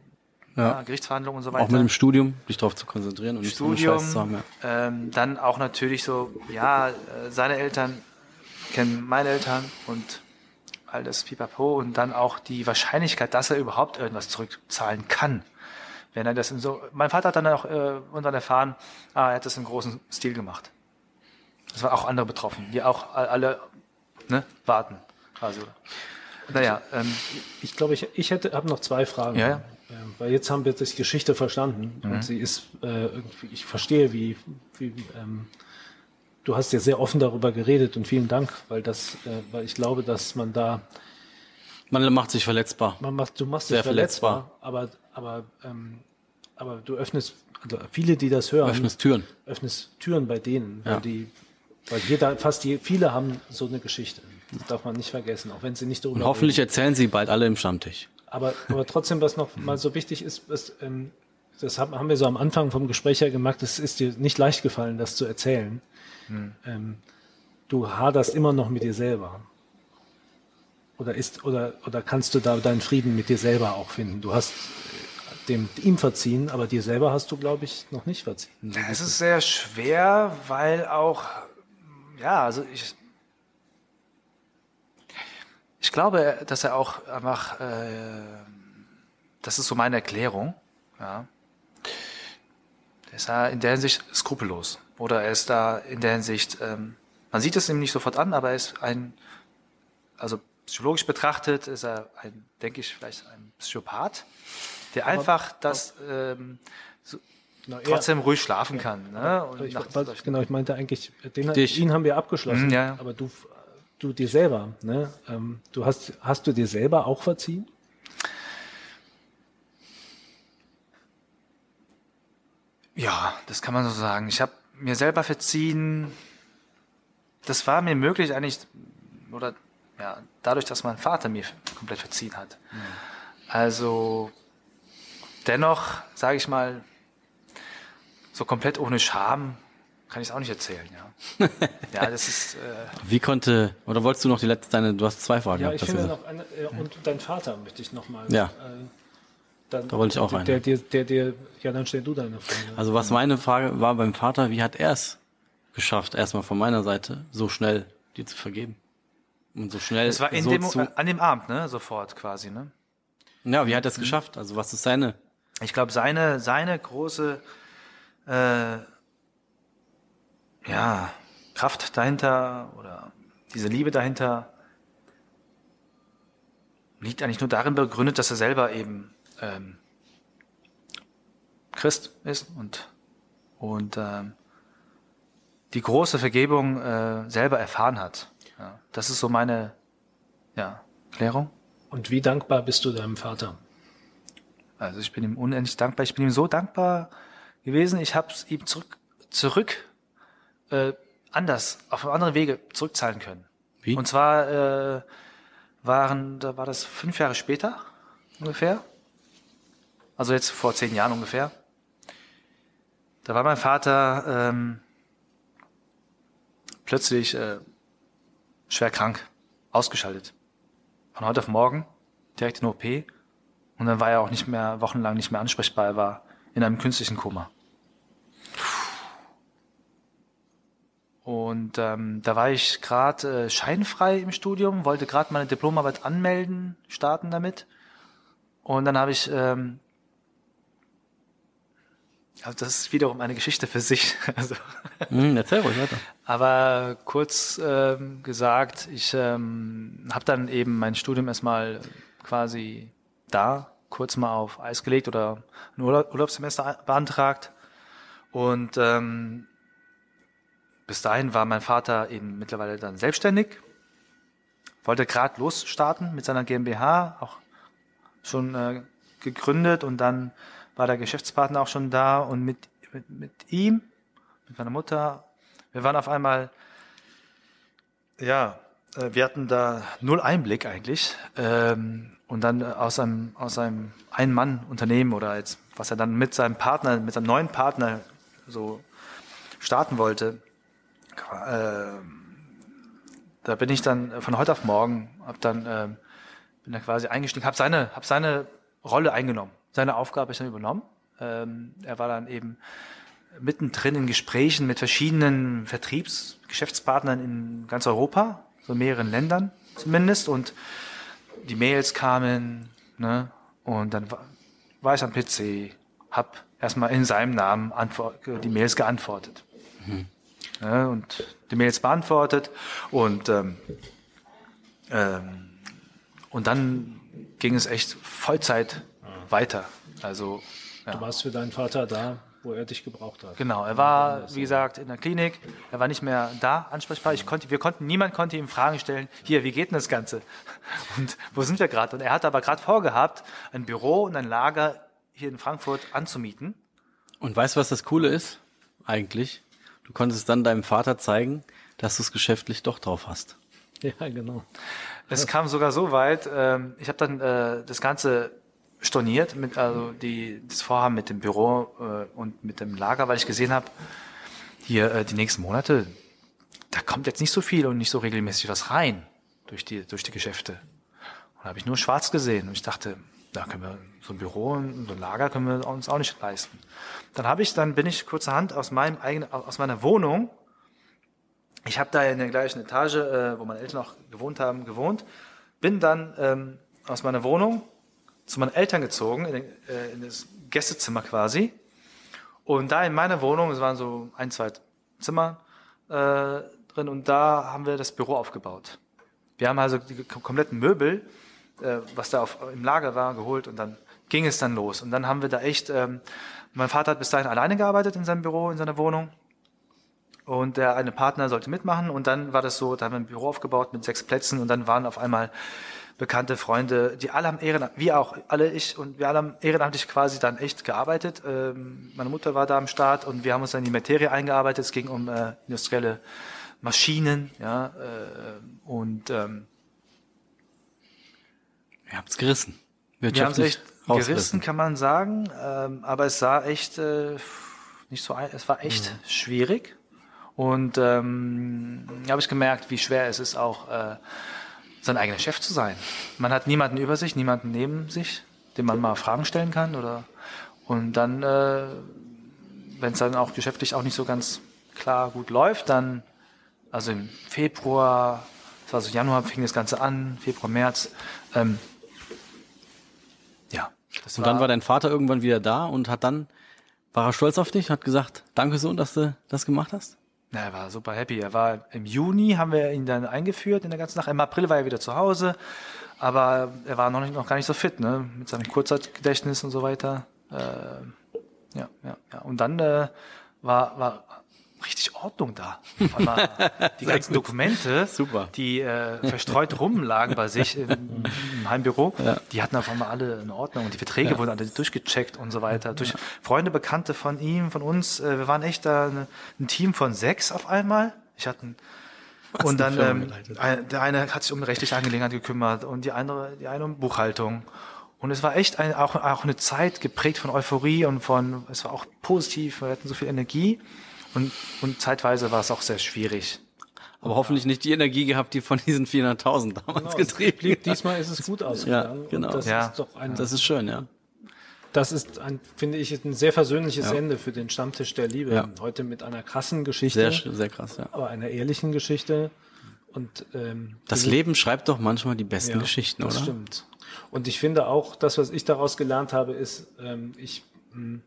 einer Ja. ja, Gerichtsverhandlung und so weiter. Auch mit dem Studium, dich darauf zu konzentrieren und nicht so einen Studium, Scheiß zu haben. Ja. ähm, dann auch natürlich so, ja, äh, seine Eltern kennen meine Eltern und all das Pipapo und dann auch die Wahrscheinlichkeit, dass er überhaupt irgendwas zurückzahlen kann. Wenn er das in so, mein Vater hat dann auch äh, irgendwann erfahren, ah, er hat das im großen Stil gemacht. Es waren auch andere betroffen, die auch alle ne, warten. Also, naja, ähm, Ich glaube, ich, ich hätte, habe noch zwei Fragen. Ja, ja. Ähm, weil jetzt haben wir die Geschichte verstanden und sie ist äh, irgendwie, ich verstehe, wie, wie ähm, du hast ja sehr offen darüber geredet und vielen Dank, weil das, äh, weil ich glaube, dass man da, Man macht sich verletzbar. man macht, du machst Sehr dich verletzbar, aber, aber, ähm, aber du öffnest, also viele, die das hören, Öffnest Türen. öffnest Türen bei denen, weil Ja. die, weil jeder, fast je, viele haben so eine Geschichte. Das darf man nicht vergessen, auch wenn sie nicht darüber Und hoffentlich erzählen sie bald alle im Stammtisch. Aber, aber trotzdem, was noch mal so wichtig ist, was, ähm, das haben, wir so am Anfang vom Gespräch ja gemacht, es ist dir nicht leicht gefallen, das zu erzählen. Ähm, du haderst immer noch mit dir selber. Oder ist, oder, oder kannst du da deinen Frieden mit dir selber auch finden? Du hast äh, dem, ihm verziehen, aber dir selber hast du, glaube ich, noch nicht verziehen. Es ist sehr schwer, weil auch, ja, also ich, ich glaube, dass er auch einfach, äh, das ist so meine Erklärung, ja. Er ist da in der Hinsicht skrupellos. Oder er ist da in der Hinsicht, ähm, man sieht es ihm nicht sofort an, aber er ist ein, also psychologisch betrachtet ist er ein, denke ich, vielleicht ein Psychopath, der einfach das ähm, so, Genau, trotzdem ruhig schlafen kann. Ne? Und ich, nachts solchen- genau, ich meinte eigentlich, den, Dich. ihn haben wir abgeschlossen, Mhm, ja, ja. aber du, du dir selber, ne? Ähm, du hast, hast du dir selber auch verziehen? Ja, das kann man so sagen. Ich habe mir selber verziehen. Das war mir möglich eigentlich, oder ja, dadurch, dass mein Vater mir komplett verziehen hat. Also dennoch, sage ich mal, so komplett ohne Scham kann ich es auch nicht erzählen. Ja, ja das ist. Äh, Wie konnte, oder wolltest du noch die letzte, deine, du hast zwei Fragen Ja, gehabt. ich finde noch eine, äh, und dein Vater möchte ich noch mal. Ja. Äh, dann, Da wollte ich auch rein. der, der, der, der, ja, dann stell du deine Frage. Also was meine Frage war beim Vater, wie hat er es geschafft, erstmal von meiner Seite, so schnell dir zu vergeben. Und so schnell. Es war in so dem, zu, äh, an dem Abend, ne? Sofort quasi, ne? Ja, wie hat er es geschafft? Also was ist seine? Ich glaube, seine, seine große äh, ja, Kraft dahinter oder diese Liebe dahinter liegt eigentlich nur darin begründet, dass er selber eben ähm, Christ ist und, und ähm, die große Vergebung äh, selber erfahren hat. Ja, das ist so meine ja, Klärung. Und wie dankbar bist du deinem Vater? Also ich bin ihm unendlich dankbar. Ich bin ihm so dankbar gewesen. Ich habe es ihm zurück, zurück äh, anders, auf andere Wege zurückzahlen können. Wie? Und zwar äh, waren, da war das fünf Jahre später ungefähr. Also jetzt vor zehn Jahren ungefähr. Da war mein Vater ähm, plötzlich äh, schwer krank, ausgeschaltet. Von heute auf morgen, direkt in OP. Und dann war er auch nicht mehr, wochenlang nicht mehr ansprechbar. Er war in einem künstlichen Koma. Und ähm, da war ich gerade äh, scheinfrei im Studium, wollte gerade meine Diplomarbeit anmelden, starten damit. Und dann habe ich, ähm, also das ist wiederum eine Geschichte für sich. Also, Hm, erzähl ruhig weiter. aber kurz ähm, gesagt, ich ähm, habe dann eben mein Studium erstmal quasi da kurz mal auf Eis gelegt oder ein Urlaub, Urlaubssemester beantragt. Und ähm, bis dahin war mein Vater eben mittlerweile dann selbstständig, wollte gerade losstarten mit seiner GmbH, auch schon äh, gegründet und dann war der Geschäftspartner auch schon da und mit, mit, mit ihm, mit meiner Mutter, wir waren auf einmal, ja, äh, wir hatten da null Einblick eigentlich ähm, und dann aus einem, aus einem Ein-Mann-Unternehmen oder jetzt, was er dann mit seinem Partner, mit seinem neuen Partner so starten wollte, äh, da bin ich dann von heute auf morgen, hab dann ähm, bin da quasi eingestiegen, habe seine, hab seine Rolle eingenommen, seine Aufgabe ist dann übernommen. Ähm, er war dann eben mittendrin in Gesprächen mit verschiedenen Vertriebs-, Geschäftspartnern in ganz Europa, so mehreren Ländern zumindest. Und die Mails kamen, ne, und dann war, war ich am PC, hab erstmal in seinem Namen die Mails geantwortet ne, und die Mails beantwortet und ähm, ähm, und dann ging es echt Vollzeit weiter. Also Du warst für deinen Vater da, wo er dich gebraucht hat. genau, er war wie gesagt in der Klinik, er war nicht mehr da ansprechbar. Ich konnte, wir konnten, niemand konnte ihm Fragen stellen. Hier, wie geht denn das Ganze? Und wo sind wir gerade? Und er hat aber gerade vorgehabt, ein Büro und ein Lager hier in Frankfurt anzumieten. Und weißt du, was das Coole ist? Eigentlich. Du konntest dann deinem Vater zeigen, dass du es geschäftlich doch drauf hast. Ja, genau. Es kam sogar so weit, ähm, ich habe dann äh, das Ganze storniert, mit, also die, das Vorhaben mit dem Büro äh, und mit dem Lager, weil ich gesehen habe, hier äh, die nächsten Monate, da kommt jetzt nicht so viel und nicht so regelmäßig was rein durch die, durch die Geschäfte. Und da habe ich nur schwarz gesehen und ich dachte, da können wir so ein Büro und so ein Lager können wir uns auch nicht leisten. Dann habe ich, dann bin ich kurzerhand aus meinem eigenen, aus meiner Wohnung ich habe da in der gleichen Etage, äh, wo meine Eltern auch gewohnt haben, gewohnt. Bin dann ähm, aus meiner Wohnung zu meinen Eltern gezogen, in, äh, in das Gästezimmer quasi. Und da in meiner Wohnung, es waren so ein, zwei Zimmer äh, drin, und da haben wir das Büro aufgebaut. Wir haben also die kom- kompletten Möbel, äh, was da auf, im Lager war, geholt und dann ging es dann los. Und dann haben wir da echt, ähm, mein Vater hat bis dahin alleine gearbeitet in seinem Büro, in seiner Wohnung und der eine Partner sollte mitmachen und dann war das so, da haben wir ein Büro aufgebaut mit sechs Plätzen und dann waren auf einmal bekannte Freunde, die alle haben ehrenamtlich, wir auch, alle ich und wir alle haben ehrenamtlich quasi dann echt gearbeitet. Ähm, meine Mutter war da am Start und wir haben uns dann in die Materie eingearbeitet. Es ging um äh, industrielle Maschinen, ja, äh, und ähm, Ihr habt's gerissen. wir haben es Wirtschaftlich echt rausgerissen. gerissen, kann man sagen, ähm, aber es sah echt äh, nicht so, ein, es war echt schwierig. Und ähm, habe ich gemerkt, wie schwer es ist, auch äh, sein eigener Chef zu sein. Man hat niemanden über sich, niemanden neben sich, dem man mal Fragen stellen kann oder und dann, äh, wenn es dann auch geschäftlich auch nicht so ganz klar gut läuft, dann, also im Februar, das war so Januar, fing das Ganze an, Februar, März, ähm, Und dann war dein Vater irgendwann wieder da und hat dann, war er stolz auf dich, hat gesagt, danke Sohn, dass du das gemacht hast? Na, er war super happy. Er war im Juni, haben wir ihn dann eingeführt in der ganzen Nacht. Im April war er wieder zu Hause, aber er war noch, nicht, noch gar nicht so fit, ne? Mit seinem Kurzzeitgedächtnis und so weiter. Äh, ja, ja, ja. Und dann äh, war, war richtig Ordnung da. Die ganzen Dokumente, Super. die äh, verstreut rumlagen bei sich im, im Heimbüro, die hatten auf einmal alle in Ordnung und die Verträge wurden alle durchgecheckt und so weiter. Durch Freunde, Bekannte von ihm, von uns. Äh, wir waren echt da eine, ein Team von sechs auf einmal. Ich hatte ein, und dann ähm, ein- der eine hat sich um rechtliche Angelegenheiten gekümmert und die andere, die eine um Buchhaltung. Und es war echt ein, auch, auch eine Zeit geprägt von Euphorie und von, es war auch positiv, wir hatten so viel Energie und, und zeitweise war es auch sehr schwierig. Aber hoffentlich nicht die Energie gehabt, die von diesen 400.000 damals getrieben Blieb, diesmal ist es gut ausgegangen. Ja, genau. Und das Ja. ist doch ein, Das ist schön, ja. das ist ein, finde ich, ein sehr versöhnliches Ende für den Stammtisch der Liebe. Ja. Heute mit einer krassen Geschichte, Sehr, sehr krass, ja. aber einer ehrlichen Geschichte. Und ähm, Das Leben schreibt doch manchmal die besten Ja, Geschichten, das oder? stimmt. Und ich finde auch, das, was ich daraus gelernt habe, ist, ähm, ich, mh,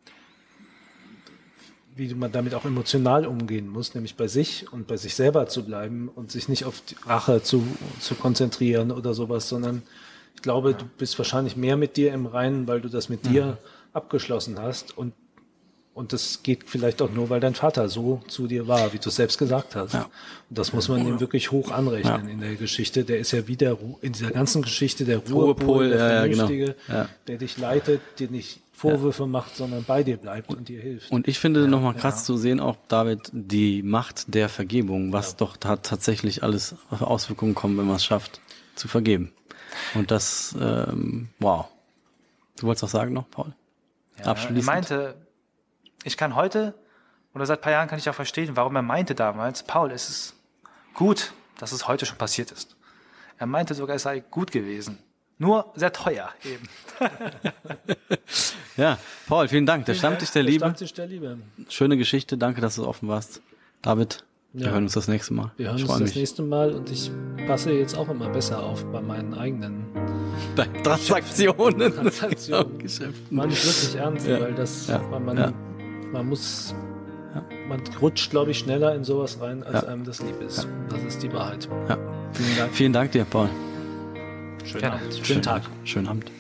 wie man damit auch emotional umgehen muss, nämlich bei sich und bei sich selber zu bleiben und sich nicht auf die Rache zu, zu konzentrieren oder sowas, sondern ich glaube, du bist wahrscheinlich mehr mit dir im Reinen, weil du das mit Mhm. dir abgeschlossen hast und und das geht vielleicht auch nur, weil dein Vater so zu dir war, wie du es selbst gesagt hast. Ja. Und das muss man ihm wirklich hoch anrechnen Ja. in der Geschichte. Der ist ja wie der Ru in dieser ganzen Geschichte der Ruhepol, Ruhepol, der ja, ja, genau. Vernünftige, Ja. der dich leitet, dir nicht Vorwürfe macht, sondern bei dir bleibt und dir hilft. Und ich finde nochmal krass zu sehen, auch David, die Macht der Vergebung, was doch da tatsächlich alles Auswirkungen kommen, wenn man es schafft, zu vergeben. Und das, ähm, wow. Du wolltest was sagen noch, Paul? Ja, Abschließend. Er meinte, ich kann heute, oder seit ein paar Jahren kann ich auch verstehen, warum er meinte damals, Paul, es ist gut, dass es heute schon passiert ist. Er meinte sogar, es sei gut gewesen. Nur sehr teuer eben. Ja, Paul, vielen Dank. Der Stammtisch der Der Liebe. Stammtisch der Liebe. Schöne Geschichte. Danke, dass du offen warst. David, wir Ja. hören uns das nächste Mal. Wir hören ich uns das mich. nächste Mal und ich passe jetzt auch immer besser auf bei meinen eigenen Transaktionen. Transaktionen. Geschäften. Man ist wirklich ernst, Ja. weil das, Ja. weil man, Ja. Man muss, Ja. man rutscht, glaube ich, schneller in sowas rein, als Ja. einem das lieb ist. Das ist die Wahrheit. Ja. Vielen Dank. Vielen Dank dir, Paul. Schönen. Abend. Schönen Tag. Schönen Abend.